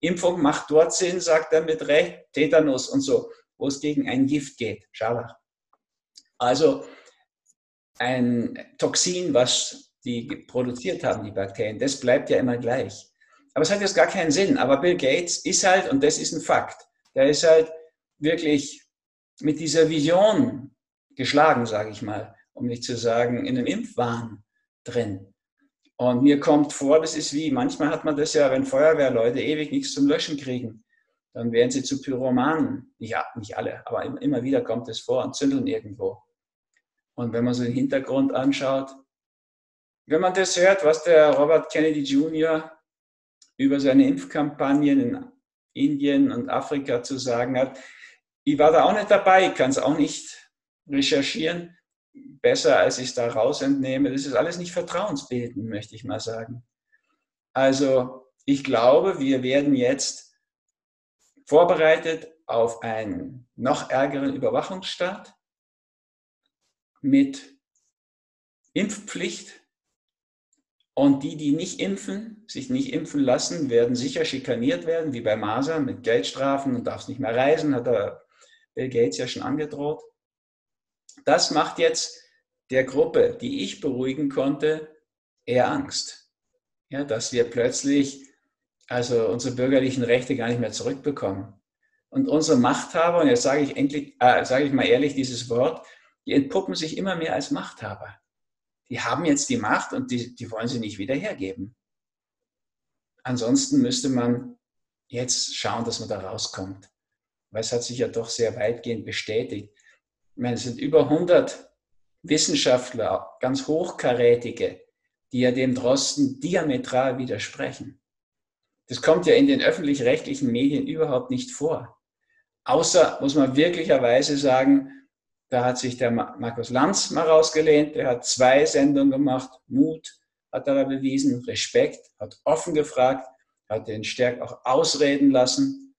Impfung macht dort Sinn, sagt er mit Recht, Tetanus und so, wo es gegen ein Gift geht, Scharlach. Also ein Toxin, was die produziert haben, die Bakterien. Das bleibt ja immer gleich. Aber es hat jetzt gar keinen Sinn. Aber Bill Gates ist halt, und das ist ein Fakt, der ist halt wirklich mit dieser Vision geschlagen, sage ich mal, um nicht zu sagen, in einem Impfwahn drin. Und mir kommt vor, das ist wie, manchmal hat man das ja, wenn Feuerwehrleute ewig nichts zum Löschen kriegen, dann werden sie zu Pyromanen. Ja, nicht alle, aber immer wieder kommt es vor und zündeln irgendwo. Und wenn man so den Hintergrund anschaut, wenn man das hört, was der Robert Kennedy Jr. über seine Impfkampagnen in Indien und Afrika zu sagen hat, ich war da auch nicht dabei, ich kann es auch nicht recherchieren, besser als ich es da raus entnehme. Das ist alles nicht vertrauensbildend, möchte ich mal sagen. Also ich glaube, wir werden jetzt vorbereitet auf einen noch ärgeren Überwachungsstaat mit Impfpflicht. Und die, die nicht impfen, sich nicht impfen lassen, werden sicher schikaniert werden, wie bei Masern mit Geldstrafen und darfst nicht mehr reisen, hat der Bill Gates ja schon angedroht. Das macht jetzt der Gruppe, die ich beruhigen konnte, eher Angst. Ja, dass wir plötzlich also unsere bürgerlichen Rechte gar nicht mehr zurückbekommen. Und unsere Machthaber, und jetzt sage ich endlich, äh, sage ich mal ehrlich dieses Wort, die entpuppen sich immer mehr als Machthaber. Die haben jetzt die Macht und die, die wollen sie nicht wieder hergeben. Ansonsten müsste man jetzt schauen, dass man da rauskommt. Weil es hat sich ja doch sehr weitgehend bestätigt. Ich meine, es sind über 100 Wissenschaftler, ganz hochkarätige, die ja dem Drosten diametral widersprechen. Das kommt ja in den öffentlich-rechtlichen Medien überhaupt nicht vor. Außer, muss man wirklicherweise sagen, da hat sich der Markus Lanz mal rausgelehnt, der hat zwei Sendungen gemacht, Mut hat er bewiesen, Respekt, hat offen gefragt, hat den Stärk auch ausreden lassen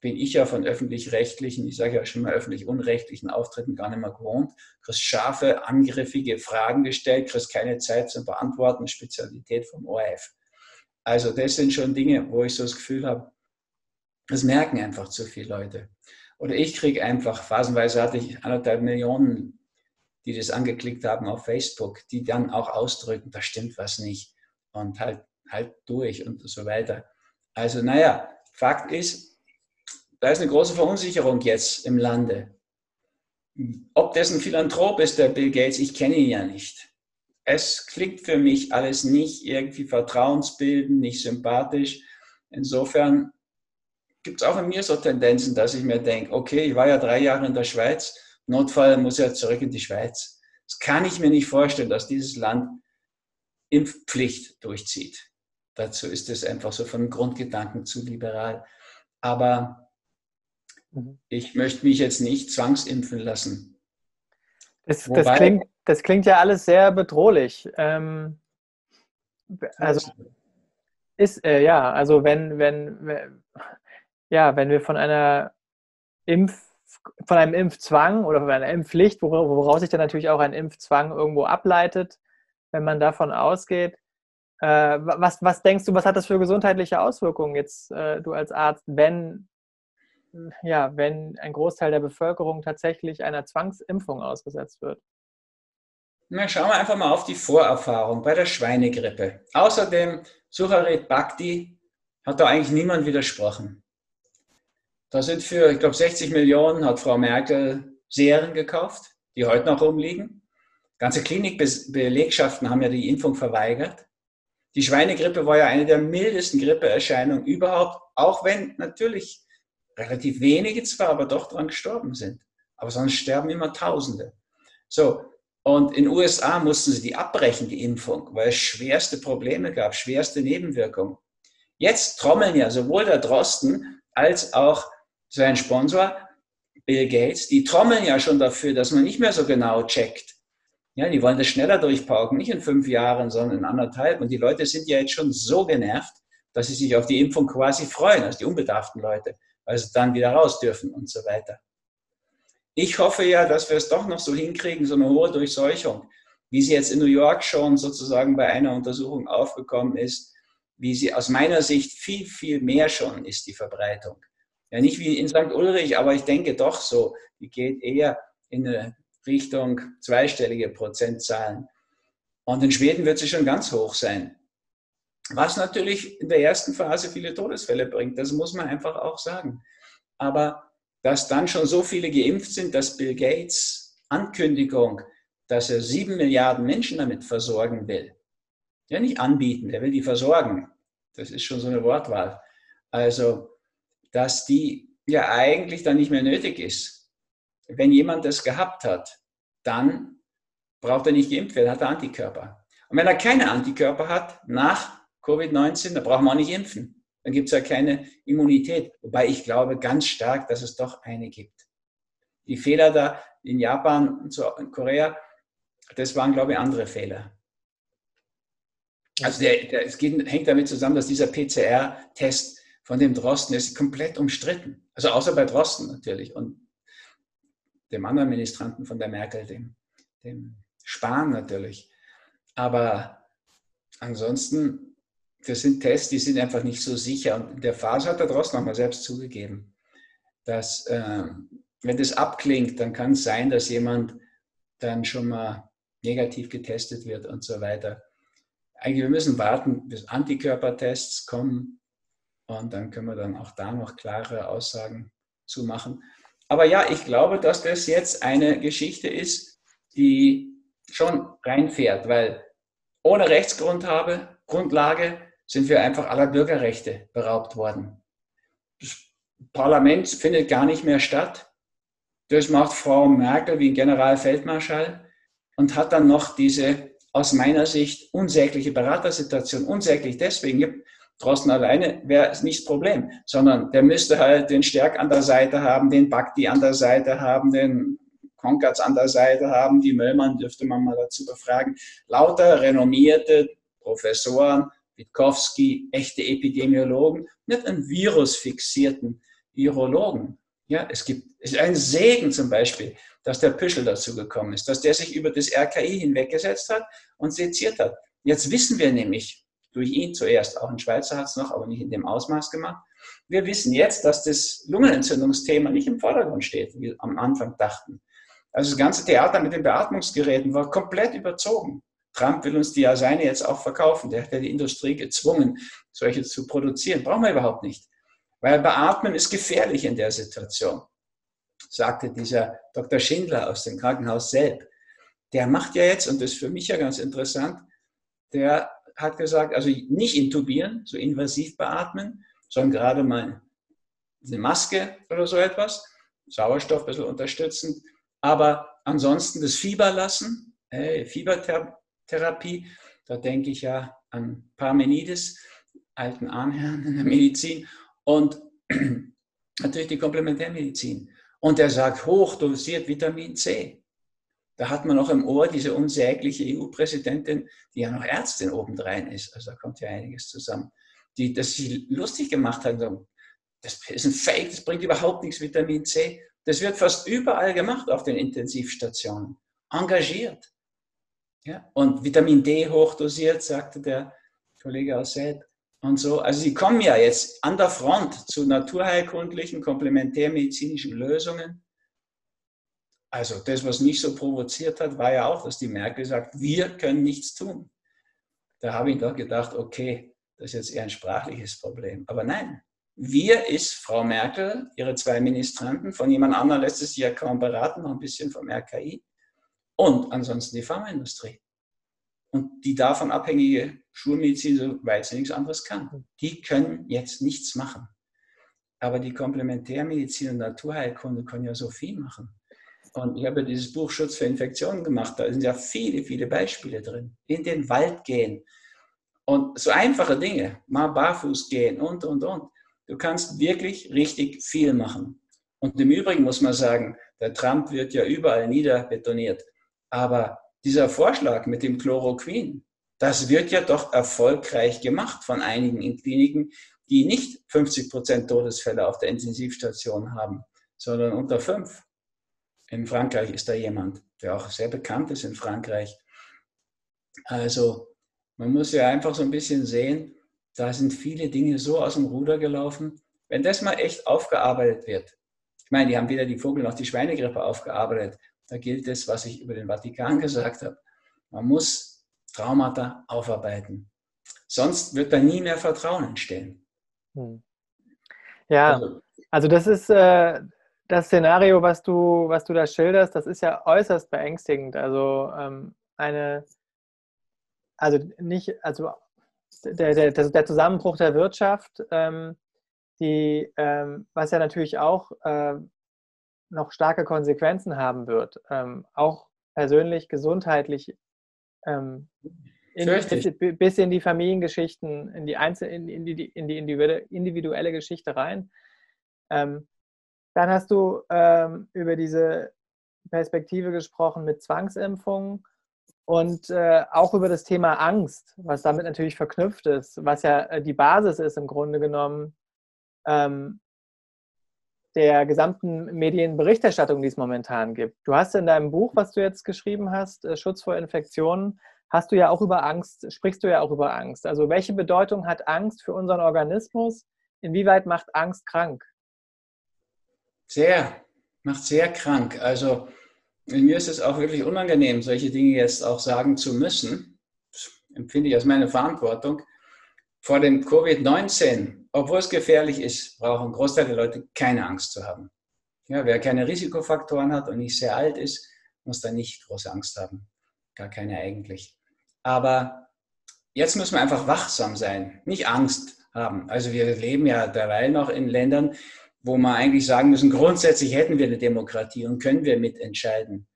bin ich ja von öffentlich-rechtlichen, ich sage ja schon mal öffentlich-unrechtlichen Auftritten gar nicht mehr gewohnt. Kriegst scharfe, angriffige Fragen gestellt, kriegst keine Zeit zum Beantworten, Spezialität vom ORF. Also das sind schon Dinge, wo ich so das Gefühl habe, das merken einfach zu viele Leute. Oder ich kriege einfach, phasenweise hatte ich anderthalb Millionen, die das angeklickt haben auf Facebook, die dann auch ausdrücken, da stimmt was nicht und halt, halt durch und so weiter. Also naja, Fakt ist, da ist eine große Verunsicherung jetzt im Lande. Ob das ein Philanthrop ist, der Bill Gates, ich kenne ihn ja nicht. Es klingt für mich alles nicht irgendwie vertrauensbildend, nicht sympathisch. Insofern gibt es auch in mir so Tendenzen, dass ich mir denke, okay, ich war ja drei Jahre in der Schweiz, Notfall muss ja zurück in die Schweiz. Das kann ich mir nicht vorstellen, dass dieses Land Impfpflicht durchzieht. Dazu ist es einfach so von Grundgedanken zu liberal. Aber Mhm. Ich möchte mich jetzt nicht zwangsimpfen lassen. Das, das, klingt, das klingt ja alles sehr bedrohlich. Ähm, also ist äh, ja, also wenn, wenn, ja, wenn wir von einer Impf, von einem Impfzwang oder von einer Impfpflicht, woraus sich dann natürlich auch ein Impfzwang irgendwo ableitet, wenn man davon ausgeht, äh, was, was denkst du, was hat das für gesundheitliche Auswirkungen jetzt, äh, du als Arzt, wenn ja, wenn ein Großteil der Bevölkerung tatsächlich einer Zwangsimpfung ausgesetzt wird? Na, schauen wir einfach mal auf die Vorerfahrung bei der Schweinegrippe. Außerdem, Sucharit Bhakti hat da eigentlich niemand widersprochen. Da sind für, ich glaube, 60 Millionen hat Frau Merkel Serien gekauft, die heute noch rumliegen. Ganze Klinikbelegschaften haben ja die Impfung verweigert. Die Schweinegrippe war ja eine der mildesten Grippeerscheinungen überhaupt, auch wenn natürlich relativ wenige zwar, aber doch daran gestorben sind. Aber sonst sterben immer Tausende. So, und in den USA mussten sie die abbrechen, die Impfung, weil es schwerste Probleme gab, schwerste Nebenwirkungen. Jetzt trommeln ja sowohl der Drosten als auch sein Sponsor Bill Gates, die trommeln ja schon dafür, dass man nicht mehr so genau checkt. Ja, die wollen das schneller durchpauken, nicht in fünf Jahren, sondern in anderthalb. Und die Leute sind ja jetzt schon so genervt, dass sie sich auf die Impfung quasi freuen, also die unbedarften Leute also dann wieder raus dürfen und so weiter. Ich hoffe ja, dass wir es doch noch so hinkriegen, so eine hohe Durchseuchung, wie sie jetzt in New York schon sozusagen bei einer Untersuchung aufgekommen ist, wie sie aus meiner Sicht viel, viel mehr schon ist, die Verbreitung. Ja, nicht wie in St. Ulrich, aber ich denke doch so, die geht eher in eine Richtung zweistellige Prozentzahlen. Und in Schweden wird sie schon ganz hoch sein. Was natürlich in der ersten Phase viele Todesfälle bringt, das muss man einfach auch sagen. Aber dass dann schon so viele geimpft sind, dass Bill Gates Ankündigung, dass er sieben Milliarden Menschen damit versorgen will, ja nicht anbieten, der will die versorgen. Das ist schon so eine Wortwahl. Also, dass die ja eigentlich dann nicht mehr nötig ist. Wenn jemand das gehabt hat, dann braucht er nicht geimpft werden, hat er Antikörper. Und wenn er keine Antikörper hat nach Covid-19, da braucht man auch nicht impfen. Dann gibt es ja keine Immunität. Wobei ich glaube ganz stark, dass es doch eine gibt. Die Fehler da in Japan und in Korea, das waren, glaube ich, andere Fehler. Also der, der, es geht, hängt damit zusammen, dass dieser PCR-Test von dem Drosten ist komplett umstritten. Also außer bei Drosten natürlich und dem anderen Ministranten von der Merkel, dem, dem Spahn natürlich. Aber ansonsten das sind Tests, die sind einfach nicht so sicher. Und der Phase hat da draußen nochmal selbst zugegeben, dass äh, wenn das abklingt, dann kann es sein, dass jemand dann schon mal negativ getestet wird und so weiter. Eigentlich, wir müssen warten, bis Antikörpertests kommen und dann können wir dann auch da noch klare Aussagen zu machen. Aber ja, ich glaube, dass das jetzt eine Geschichte ist, die schon reinfährt, weil ohne Rechtsgrundlage Grundlage sind wir einfach aller Bürgerrechte beraubt worden. Das Parlament findet gar nicht mehr statt. Das macht Frau Merkel wie ein Generalfeldmarschall und hat dann noch diese aus meiner Sicht unsägliche Beratersituation. Unsäglich deswegen, Drosten alleine wäre es nicht das Problem, sondern der müsste halt den Stärk an der Seite haben, den Bakti an der Seite haben, den Konkerts an der Seite haben, die Möllmann dürfte man mal dazu befragen. Lauter renommierte Professoren, Witkowski, echte Epidemiologen, nicht einen virusfixierten Virologen. Ja, es gibt es ist ein Segen zum Beispiel, dass der Püschel dazu gekommen ist, dass der sich über das RKI hinweggesetzt hat und seziert hat. Jetzt wissen wir nämlich, durch ihn zuerst, auch ein Schweizer hat es noch, aber nicht in dem Ausmaß gemacht. Wir wissen jetzt, dass das Lungenentzündungsthema nicht im Vordergrund steht, wie wir am Anfang dachten. Also das ganze Theater mit den Beatmungsgeräten war komplett überzogen. Trump will uns die ja seine jetzt auch verkaufen. Der hat ja die Industrie gezwungen, solche zu produzieren. Brauchen wir überhaupt nicht. Weil Beatmen ist gefährlich in der Situation, sagte dieser Dr. Schindler aus dem Krankenhaus selbst. Der macht ja jetzt, und das ist für mich ja ganz interessant, der hat gesagt, also nicht intubieren, so invasiv beatmen, sondern gerade mal eine Maske oder so etwas, Sauerstoff ein bisschen unterstützend, aber ansonsten das Fieber lassen, hey, Fiebertherapie, Therapie. Da denke ich ja an Parmenides, alten Ahnherrn in der Medizin und natürlich die Komplementärmedizin. Und er sagt hochdosiert Vitamin C. Da hat man noch im Ohr diese unsägliche EU-Präsidentin, die ja noch Ärztin obendrein ist. Also da kommt ja einiges zusammen. Die das sich lustig gemacht hat. Das ist ein Fake, das bringt überhaupt nichts, Vitamin C. Das wird fast überall gemacht auf den Intensivstationen. Engagiert. Ja? Und Vitamin D hochdosiert, sagte der Kollege aus Selb. Und so, also sie kommen ja jetzt an der Front zu naturheilkundlichen, komplementärmedizinischen Lösungen. Also das, was mich so provoziert hat, war ja auch, dass die Merkel sagt, wir können nichts tun. Da habe ich doch gedacht, okay, das ist jetzt eher ein sprachliches Problem. Aber nein, wir ist Frau Merkel, ihre zwei Ministranten, von jemand anderem lässt es sich ja kaum beraten, noch ein bisschen vom RKI und ansonsten die Pharmaindustrie. Und die davon abhängige Schulmedizin, soweit sie nichts anderes kann. Die können jetzt nichts machen. Aber die Komplementärmedizin und Naturheilkunde können ja so viel machen. Und ich habe dieses Buch Schutz für Infektionen gemacht. Da sind ja viele, viele Beispiele drin. In den Wald gehen. Und so einfache Dinge, mal barfuß gehen und, und, und. Du kannst wirklich richtig viel machen. Und im Übrigen muss man sagen, der Trump wird ja überall niederbetoniert. Aber dieser Vorschlag mit dem Chloroquin, das wird ja doch erfolgreich gemacht von einigen in Kliniken, die nicht 50 Prozent Todesfälle auf der Intensivstation haben, sondern unter fünf. In Frankreich ist da jemand, der auch sehr bekannt ist in Frankreich. Also man muss ja einfach so ein bisschen sehen, da sind viele Dinge so aus dem Ruder gelaufen. Wenn das mal echt aufgearbeitet wird, ich meine, die haben weder die Vogel noch die Schweinegrippe aufgearbeitet, da gilt es, was ich über den Vatikan gesagt habe. Man muss Traumata aufarbeiten. Sonst wird da nie mehr Vertrauen entstehen. Hm. Ja, also, also das ist äh, das Szenario, was du, was du da schilderst, das ist ja äußerst beängstigend. Also ähm, eine, also nicht, also der, der, der Zusammenbruch der Wirtschaft, ähm, die, ähm, was ja natürlich auch äh, noch starke Konsequenzen haben wird, ähm, auch persönlich, gesundheitlich, ähm, in, bis, bis, in die Familiengeschichten, in die, Einzel in, in die, in die individuelle Geschichte rein. Ähm, dann hast du ähm, über diese Perspektive gesprochen mit Zwangsimpfungen und äh, auch über das Thema Angst, was damit natürlich verknüpft ist, was ja äh, die Basis ist im Grunde genommen ähm, der gesamten Medienberichterstattung, die es momentan gibt. Du hast in deinem Buch, was du jetzt geschrieben hast, äh, Schutz vor Infektionen, hast du ja auch über Angst, sprichst du ja auch über Angst. Also welche Bedeutung hat Angst für unseren Organismus? Inwieweit macht Angst krank? Sehr, macht sehr krank. Also mir ist es auch wirklich unangenehm, solche Dinge jetzt auch sagen zu müssen. Das empfinde ich als meine Verantwortung. Vor dem Covid-19, obwohl es gefährlich ist, brauchen ein Großteil der Leute keine Angst zu haben. Ja, wer keine Risikofaktoren hat und nicht sehr alt ist, muss da nicht große Angst haben. Gar keine eigentlich. Aber jetzt müssen wir einfach wachsam sein, nicht Angst haben. Also wir leben ja derweil noch in Ländern, wo wir eigentlich sagen müssen, grundsätzlich hätten wir eine Demokratie und können wir mitentscheiden.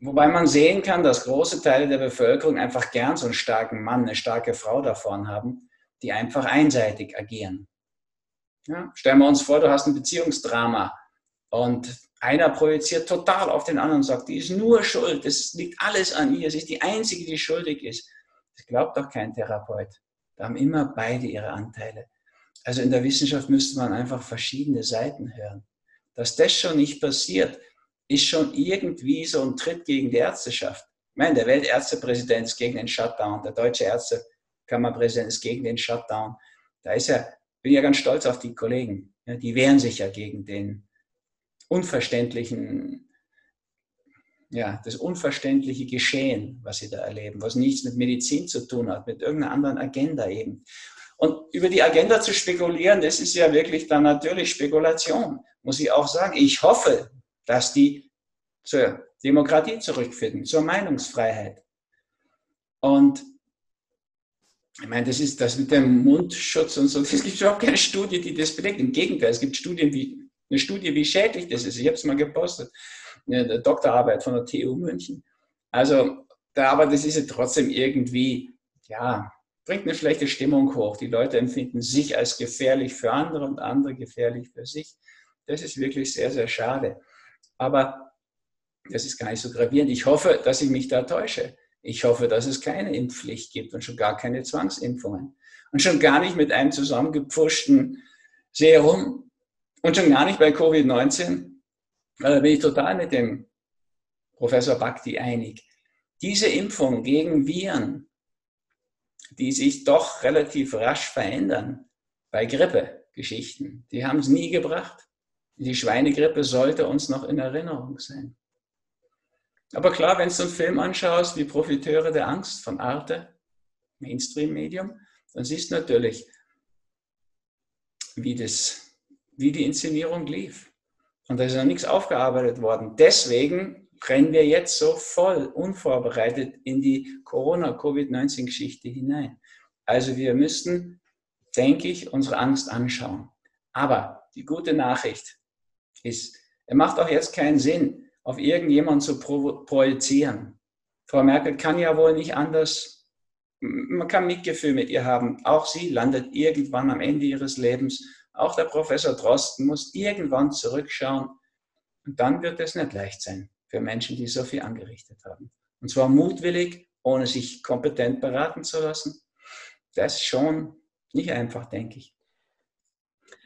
Wobei man sehen kann, dass große Teile der Bevölkerung einfach gern so einen starken Mann, eine starke Frau da vorne haben, die einfach einseitig agieren. Ja, stellen wir uns vor, du hast ein Beziehungsdrama und einer projiziert total auf den anderen und sagt, die ist nur schuld, es liegt alles an ihr, sie ist die Einzige, die schuldig ist. Das glaubt doch kein Therapeut. Da haben immer beide ihre Anteile. Also in der Wissenschaft müsste man einfach verschiedene Seiten hören. Dass das schon nicht passiert, ist schon irgendwie so ein Tritt gegen die Ärzteschaft. Ich meine, der Weltärztepräsident ist gegen den Shutdown, der deutsche Ärztekammerpräsident ist gegen den Shutdown. Da ist ja, bin ja ganz stolz auf die Kollegen. Ja, die wehren sich ja gegen den unverständlichen, ja, das unverständliche Geschehen, was sie da erleben, was nichts mit Medizin zu tun hat, mit irgendeiner anderen Agenda eben. Und über die Agenda zu spekulieren, das ist ja wirklich dann natürlich Spekulation, muss ich auch sagen. Ich hoffe, dass die zur Demokratie zurückfinden, zur Meinungsfreiheit. Und ich meine, das ist das mit dem Mundschutz und so, es gibt überhaupt keine Studie, die das belegt. Im Gegenteil, es gibt Studien wie, eine Studie, wie schädlich das ist. Ich habe es mal gepostet, eine Doktorarbeit von der TU München. Also, da, aber das ist ja trotzdem irgendwie, ja, bringt eine schlechte Stimmung hoch. Die Leute empfinden sich als gefährlich für andere und andere gefährlich für sich. Das ist wirklich sehr, sehr schade. Aber das ist gar nicht so gravierend. Ich hoffe, dass ich mich da täusche. Ich hoffe, dass es keine Impfpflicht gibt und schon gar keine Zwangsimpfungen. Und schon gar nicht mit einem zusammengepfuschten Serum und schon gar nicht bei Covid-19. Da bin ich total mit dem Professor Bhakti einig. Diese Impfung gegen Viren die sich doch relativ rasch verändern bei Grippegeschichten. Die haben es nie gebracht. Die Schweinegrippe sollte uns noch in Erinnerung sein. Aber klar, wenn du einen Film anschaust wie Profiteure der Angst von Arte, Mainstream-Medium, dann siehst du natürlich, wie, das, wie die Inszenierung lief. Und da ist noch nichts aufgearbeitet worden. Deswegen rennen wir jetzt so voll unvorbereitet in die Corona-Covid-19-Geschichte hinein. Also wir müssten, denke ich, unsere Angst anschauen. Aber die gute Nachricht ist, es macht auch jetzt keinen Sinn, auf irgendjemanden zu projizieren. Frau Merkel kann ja wohl nicht anders, man kann Mitgefühl mit ihr haben. Auch sie landet irgendwann am Ende ihres Lebens. Auch der Professor Drosten muss irgendwann zurückschauen. Und dann wird es nicht leicht sein für Menschen, die so viel angerichtet haben. Und zwar mutwillig, ohne sich kompetent beraten zu lassen. Das ist schon nicht einfach, denke ich.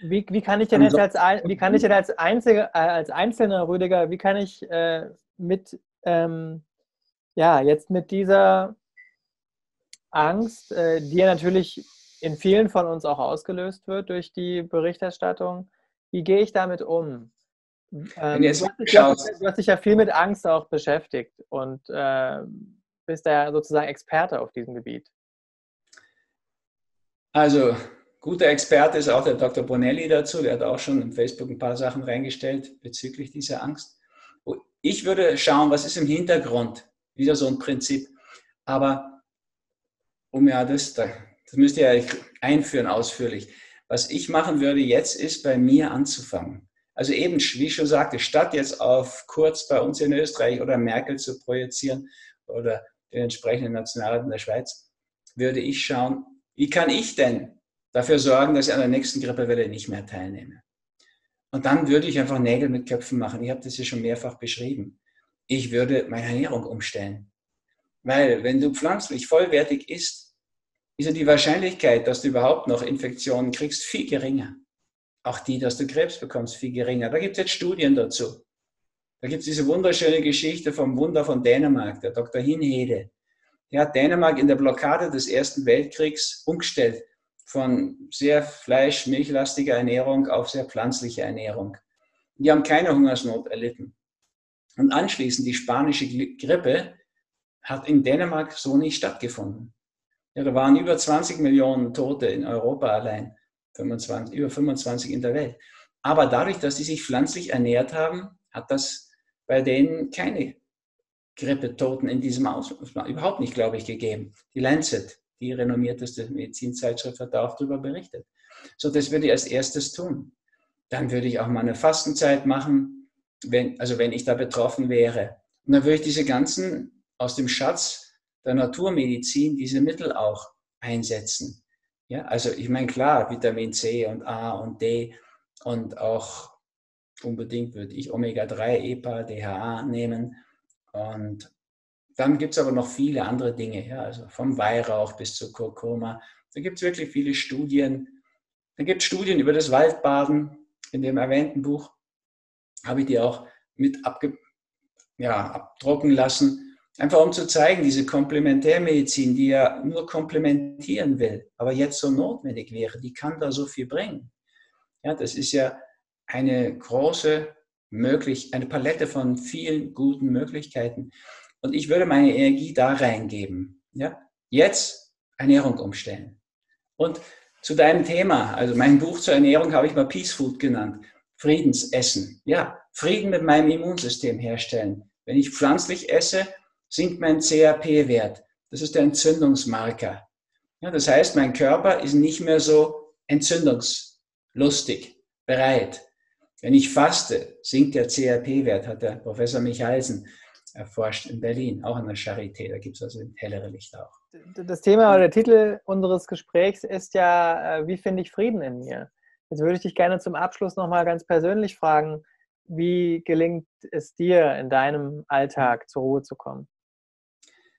Wie, wie kann ich denn jetzt als, wie kann ich denn als, Einzige, äh, als einzelner Rüdiger, wie kann ich äh, mit, ähm, ja, jetzt mit dieser Angst, äh, die ja natürlich in vielen von uns auch ausgelöst wird durch die Berichterstattung, wie gehe ich damit um? Ähm, du, hast dich, du, hast dich, ja viel mit Angst auch beschäftigt und äh, bist ja sozusagen Experte auf diesem Gebiet. Also, guter Experte ist auch der Dr. Bonelli dazu. Der hat auch schon in Facebook ein paar Sachen reingestellt bezüglich dieser Angst. Ich würde schauen, was ist im Hintergrund. Wieder so ein Prinzip. Aber um ja das, das müsst ihr ja einführen ausführlich. Was ich machen würde jetzt, ist bei mir anzufangen. Also eben, wie ich schon sagte, statt jetzt auf Kurz bei uns in Österreich oder Merkel zu projizieren oder den entsprechenden Nationalrat in der Schweiz, würde ich schauen, wie kann ich denn dafür sorgen, dass ich an der nächsten Grippewelle nicht mehr teilnehme? Und dann würde ich einfach Nägel mit Köpfen machen. Ich habe das ja schon mehrfach beschrieben. Ich würde meine Ernährung umstellen. Weil wenn du pflanzlich vollwertig isst, ist ja die Wahrscheinlichkeit, dass du überhaupt noch Infektionen kriegst, viel geringer. Auch die, dass du Krebs bekommst, viel geringer. Da gibt es jetzt Studien dazu. Da gibt es diese wunderschöne Geschichte vom Wunder von Dänemark, der Dr. Hinhede. Der hat Dänemark in der Blockade des Ersten Weltkriegs umgestellt von sehr fleisch-, milchlastiger Ernährung auf sehr pflanzliche Ernährung. Die haben keine Hungersnot erlitten. Und anschließend die spanische Grippe hat in Dänemark so nicht stattgefunden. Ja, da waren über 20 Millionen Tote in Europa allein, 25, über 25 in der Welt. Aber dadurch, dass sie sich pflanzlich ernährt haben, hat das bei denen keine Grippetoten in diesem Ausmaß überhaupt nicht, glaube ich, gegeben. Die Lancet, die renommierteste Medizinzeitschrift, hat auch darüber berichtet. So, das würde ich als erstes tun. Dann würde ich auch mal eine Fastenzeit machen, wenn, also wenn ich da betroffen wäre. Und dann würde ich diese ganzen aus dem Schatz der Naturmedizin diese Mittel auch einsetzen. Ja, also ich meine, klar, Vitamin C und A und D und auch unbedingt würde ich Omega-3, EPA, DHA nehmen. Und dann gibt es aber noch viele andere Dinge, ja, also vom Weihrauch bis zu Kurkuma. Da gibt es wirklich viele Studien. Da gibt es Studien über das Waldbaden. In dem erwähnten Buch habe ich die auch mit abge, ja, abdrucken lassen. Einfach um zu zeigen, diese Komplementärmedizin, die ja nur komplementieren will, aber jetzt so notwendig wäre, die kann da so viel bringen. Ja, das ist ja eine große möglich, eine Palette von vielen guten Möglichkeiten. Und ich würde meine Energie da reingeben. Ja, jetzt Ernährung umstellen. Und zu deinem Thema, also mein Buch zur Ernährung habe ich mal Peace Food genannt. Friedensessen. Ja, Frieden mit meinem Immunsystem herstellen. Wenn ich pflanzlich esse, sinkt mein CRP-Wert. Das ist der Entzündungsmarker. Ja, das heißt, mein Körper ist nicht mehr so entzündungslustig, bereit. Wenn ich faste, sinkt der CRP-Wert, hat der Professor Michalsen erforscht in Berlin, auch an der Charité. Da gibt es also hellere Licht auch. Das Thema oder der Titel unseres Gesprächs ist ja, äh, wie finde ich Frieden in mir? Jetzt würde ich dich gerne zum Abschluss nochmal ganz persönlich fragen, wie gelingt es dir in deinem Alltag zur Ruhe zu kommen?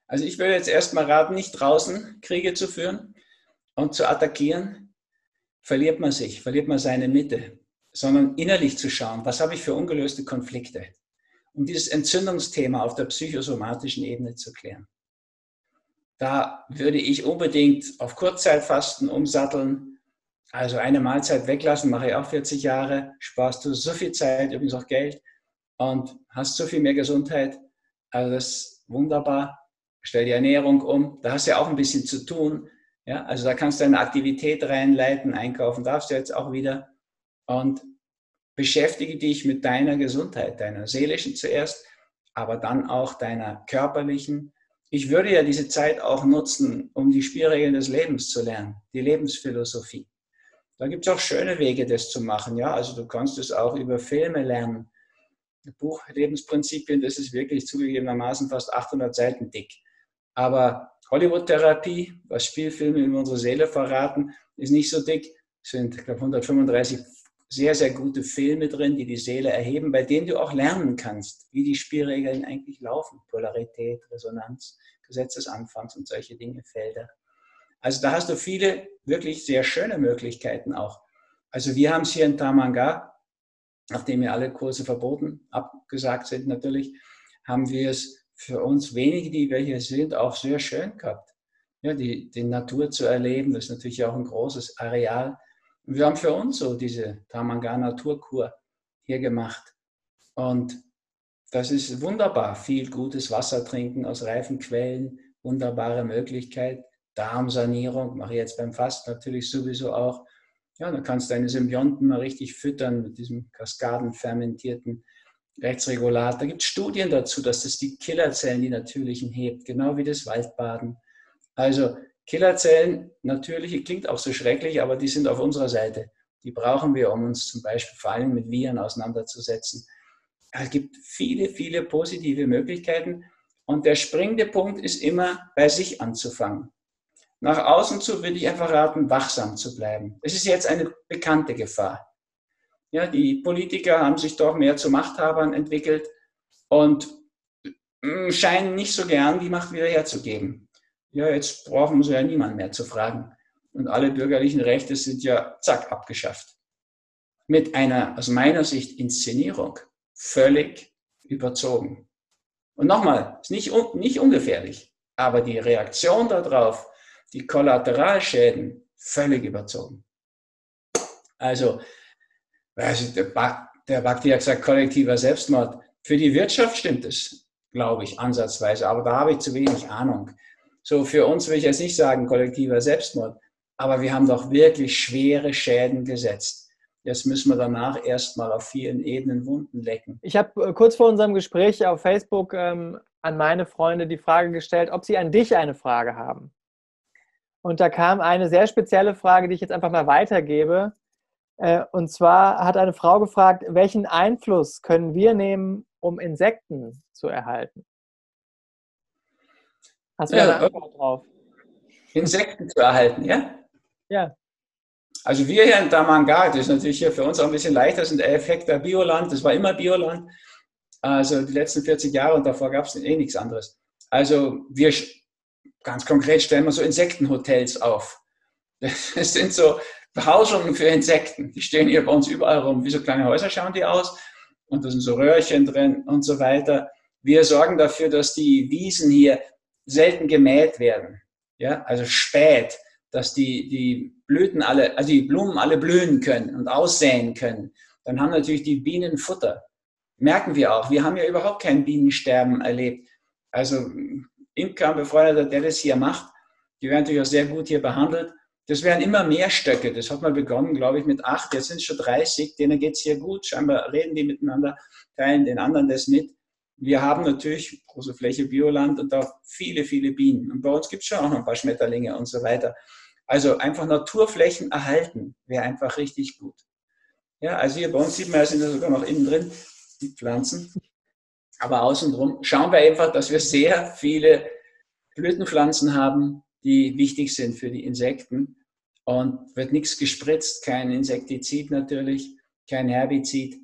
Also ich würde jetzt erstmal raten, nicht draußen Kriege zu führen und zu attackieren. Verliert man sich, verliert man seine Mitte, sondern innerlich zu schauen, was habe ich für ungelöste Konflikte, um dieses Entzündungsthema auf der psychosomatischen Ebene zu klären. Da würde ich unbedingt auf Kurzzeitfasten umsatteln, also eine Mahlzeit weglassen, mache ich auch 40 Jahre, sparst du so viel Zeit, übrigens auch Geld und hast so viel mehr Gesundheit. Also das ist wunderbar stell die Ernährung um. Da hast du ja auch ein bisschen zu tun. Ja, also da kannst du eine Aktivität reinleiten, einkaufen darfst du jetzt auch wieder. Und beschäftige dich mit deiner Gesundheit, deiner seelischen zuerst, aber dann auch deiner körperlichen. Ich würde ja diese Zeit auch nutzen, um die Spielregeln des Lebens zu lernen, die Lebensphilosophie. Da gibt es auch schöne Wege, das zu machen. Ja, also du kannst es auch über Filme lernen. Buch Lebensprinzipien, das ist wirklich zugegebenermaßen fast 800 Seiten dick. Aber Hollywood-Therapie, was Spielfilme in unsere Seele verraten, ist nicht so dick. Es sind, glaube, 135 sehr, sehr gute Filme drin, die die Seele erheben, bei denen du auch lernen kannst, wie die Spielregeln eigentlich laufen. Polarität, Resonanz, Gesetz des Anfangs und solche Dinge, Felder. Also da hast du viele wirklich sehr schöne Möglichkeiten auch. Also wir haben es hier in Tamanga, nachdem ja alle Kurse verboten, abgesagt sind natürlich, haben wir es für uns wenige, die wir hier sind, auch sehr schön gehabt. Ja, die, die Natur zu erleben, das ist natürlich auch ein großes Areal. Wir haben für uns so diese Tamanga Naturkur hier gemacht. Und das ist wunderbar. Viel gutes Wasser trinken aus reifen Quellen, wunderbare Möglichkeit. Darmsanierung mache ich jetzt beim Fasten natürlich sowieso auch. Ja, dann kannst du deine Symbionten mal richtig füttern mit diesem kaskadenfermentierten Rechtsregulator. Da gibt es Studien dazu, dass das die Killerzellen, die natürlichen, hebt, genau wie das Waldbaden. Also Killerzellen, natürliche, klingt auch so schrecklich, aber die sind auf unserer Seite. Die brauchen wir, um uns zum Beispiel vor allem mit Viren auseinanderzusetzen. Es gibt viele, viele positive Möglichkeiten. Und der springende Punkt ist immer, bei sich anzufangen. Nach außen zu würde ich einfach raten, wachsam zu bleiben. Es ist jetzt eine bekannte Gefahr. Ja, die Politiker haben sich doch mehr zu Machthabern entwickelt und mm, scheinen nicht so gern die Macht wieder herzugeben. Ja, jetzt brauchen sie ja niemand mehr zu fragen. Und alle bürgerlichen Rechte sind ja zack abgeschafft. Mit einer aus meiner Sicht Inszenierung völlig überzogen. Und nochmal, ist nicht, nicht ungefährlich, aber die Reaktion darauf, die Kollateralschäden, völlig überzogen. Also, der, ba der Bakti hat gesagt, kollektiver Selbstmord. Für die Wirtschaft stimmt es, glaube ich, ansatzweise, aber da habe ich zu wenig Ahnung. So, für uns will ich jetzt nicht sagen, kollektiver Selbstmord, aber wir haben doch wirklich schwere Schäden gesetzt. Jetzt müssen wir danach erstmal auf vielen Ebenen Wunden lecken. Ich habe äh, kurz vor unserem Gespräch auf Facebook ähm, an meine Freunde die Frage gestellt, ob sie an dich eine Frage haben. Und da kam eine sehr spezielle Frage, die ich jetzt einfach mal weitergebe. Äh, und zwar hat eine Frau gefragt, welchen Einfluss können wir nehmen, um Insekten zu erhalten? Hast du ja, eine Antwort drauf? Insekten zu erhalten, ja? Ja. Also wir hier in Damanga, das ist natürlich hier für uns auch ein bisschen leichter, das sind 11 Hektar Bioland, das war immer Bioland, also die letzten 40 Jahre und davor gab es eh nichts anderes. Also wir, ganz konkret stellen wir so Insektenhotels auf. Das sind so Behausungen für Insekten, die stehen hier bei uns überall rum, wie so kleine Häuser schauen die aus und da sind so Röhrchen drin und so weiter. Wir sorgen dafür, dass die Wiesen hier selten gemäht werden, ja, also spät dass die, die Blüten alle, also die Blumen alle blühen können und aussäen können, dann haben natürlich die Bienen Futter. Merken wir auch. Wir haben ja überhaupt kein Bienensterben erlebt. Also Imker, Befreundeter, der das hier macht, die werden natürlich auch sehr gut hier behandelt. Das werden immer mehr Stöcke. Das hat mal begonnen, glaube ich, mit acht. Jetzt sind es schon 30. Denen geht es hier gut. Scheinbar reden die miteinander, teilen den anderen das mit. Wir haben natürlich große Fläche Bioland und auch viele, viele Bienen. Und bei uns gibt es schon auch noch ein paar Schmetterlinge und so weiter. Also einfach Naturflächen erhalten wäre einfach richtig gut. Ja, also hier bei uns sieht man, ja, sind ja sogar noch innen drin die Pflanzen. Aber außenrum schauen wir einfach, dass wir sehr viele Blütenpflanzen haben, die wichtig sind für die Insekten. Und wird nichts gespritzt, kein Insektizid natürlich, kein Herbizid.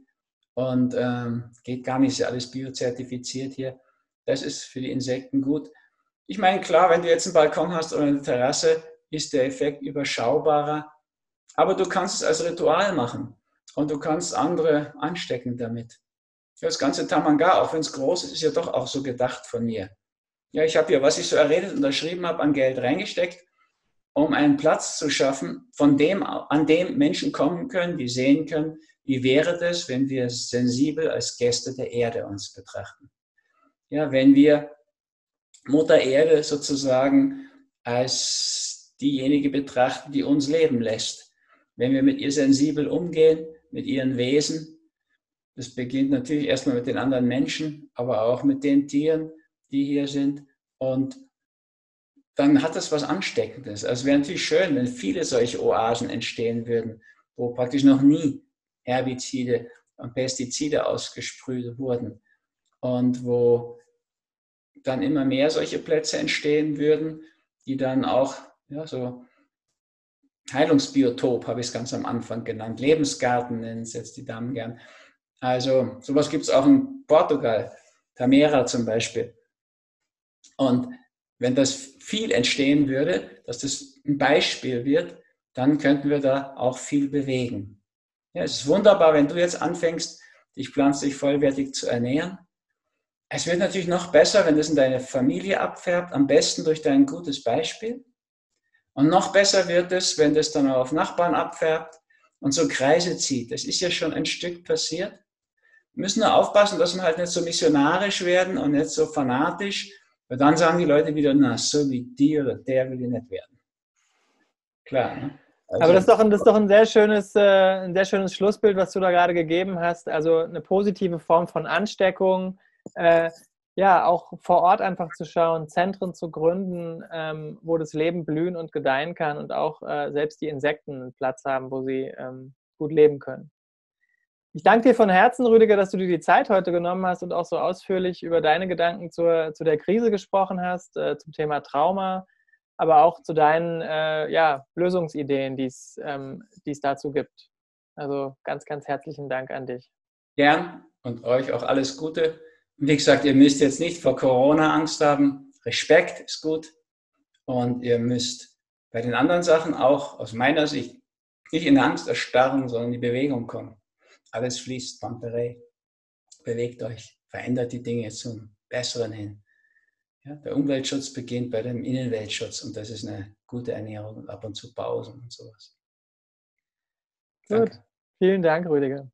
Und ähm, geht gar nicht, ist alles biozertifiziert hier. Das ist für die Insekten gut. Ich meine, klar, wenn du jetzt einen Balkon hast oder eine Terrasse, ist der Effekt überschaubarer. Aber du kannst es als Ritual machen und du kannst andere anstecken damit. Das ganze Tamanga, auch wenn es groß ist, ist ja doch auch so gedacht von mir. Ja, ich habe ja, was ich so erredet und unterschrieben habe, an Geld reingesteckt, um einen Platz zu schaffen, von dem, an dem Menschen kommen können, die sehen können, wie wäre das, wenn wir sensibel als Gäste der Erde uns betrachten. Ja, wenn wir Mutter Erde sozusagen als diejenige betrachten, die uns leben lässt. Wenn wir mit ihr sensibel umgehen, mit ihren Wesen, das beginnt natürlich erstmal mit den anderen Menschen, aber auch mit den Tieren, die hier sind. Und dann hat das was Ansteckendes. Also es wäre natürlich schön, wenn viele solche Oasen entstehen würden, wo praktisch noch nie Herbizide und Pestizide ausgesprüht wurden und wo dann immer mehr solche Plätze entstehen würden, die dann auch ja, so Heilungsbiotop habe ich es ganz am Anfang genannt. Lebensgarten nennen es jetzt die Damen gern. Also sowas gibt es auch in Portugal, Tamera zum Beispiel. Und wenn das viel entstehen würde, dass das ein Beispiel wird, dann könnten wir da auch viel bewegen. Ja, es ist wunderbar, wenn du jetzt anfängst, dich pflanzlich vollwertig zu ernähren. Es wird natürlich noch besser, wenn das in deine Familie abfärbt, am besten durch dein gutes Beispiel. Und noch besser wird es, wenn das dann auf Nachbarn abfärbt und so Kreise zieht. Das ist ja schon ein Stück passiert. müssen nur aufpassen, dass wir halt nicht so missionarisch werden und nicht so fanatisch, weil dann sagen die Leute wieder, na, so wie die oder der will ich nicht werden. Klar, ne? Also, Aber das ist doch, ein, das ist doch ein, sehr schönes, äh, ein sehr schönes Schlussbild, was du da gerade gegeben hast. Also eine positive Form von Ansteckung. Äh, ja, auch vor Ort einfach zu schauen, Zentren zu gründen, ähm, wo das Leben blühen und gedeihen kann und auch äh, selbst die Insekten einen Platz haben, wo sie ähm, gut leben können. Ich danke dir von Herzen, Rüdiger, dass du dir die Zeit heute genommen hast und auch so ausführlich über deine Gedanken zur, zu der Krise gesprochen hast, äh, zum Thema Trauma, aber auch zu deinen äh, ja, Lösungsideen, die ähm, es dazu gibt. Also ganz, ganz herzlichen Dank an dich. Gern und euch auch alles Gute. Wie gesagt, ihr müsst jetzt nicht vor Corona Angst haben. Respekt ist gut. Und ihr müsst bei den anderen Sachen auch aus meiner Sicht nicht in Angst erstarren, sondern in die Bewegung kommen. Alles fließt, Pamperei. Bewegt euch, verändert die Dinge zum Besseren hin. Ja, der Umweltschutz beginnt bei dem Innenweltschutz und das ist eine gute Ernährung und ab und zu Pausen und sowas. Gut, Danke. vielen Dank, Rüdiger.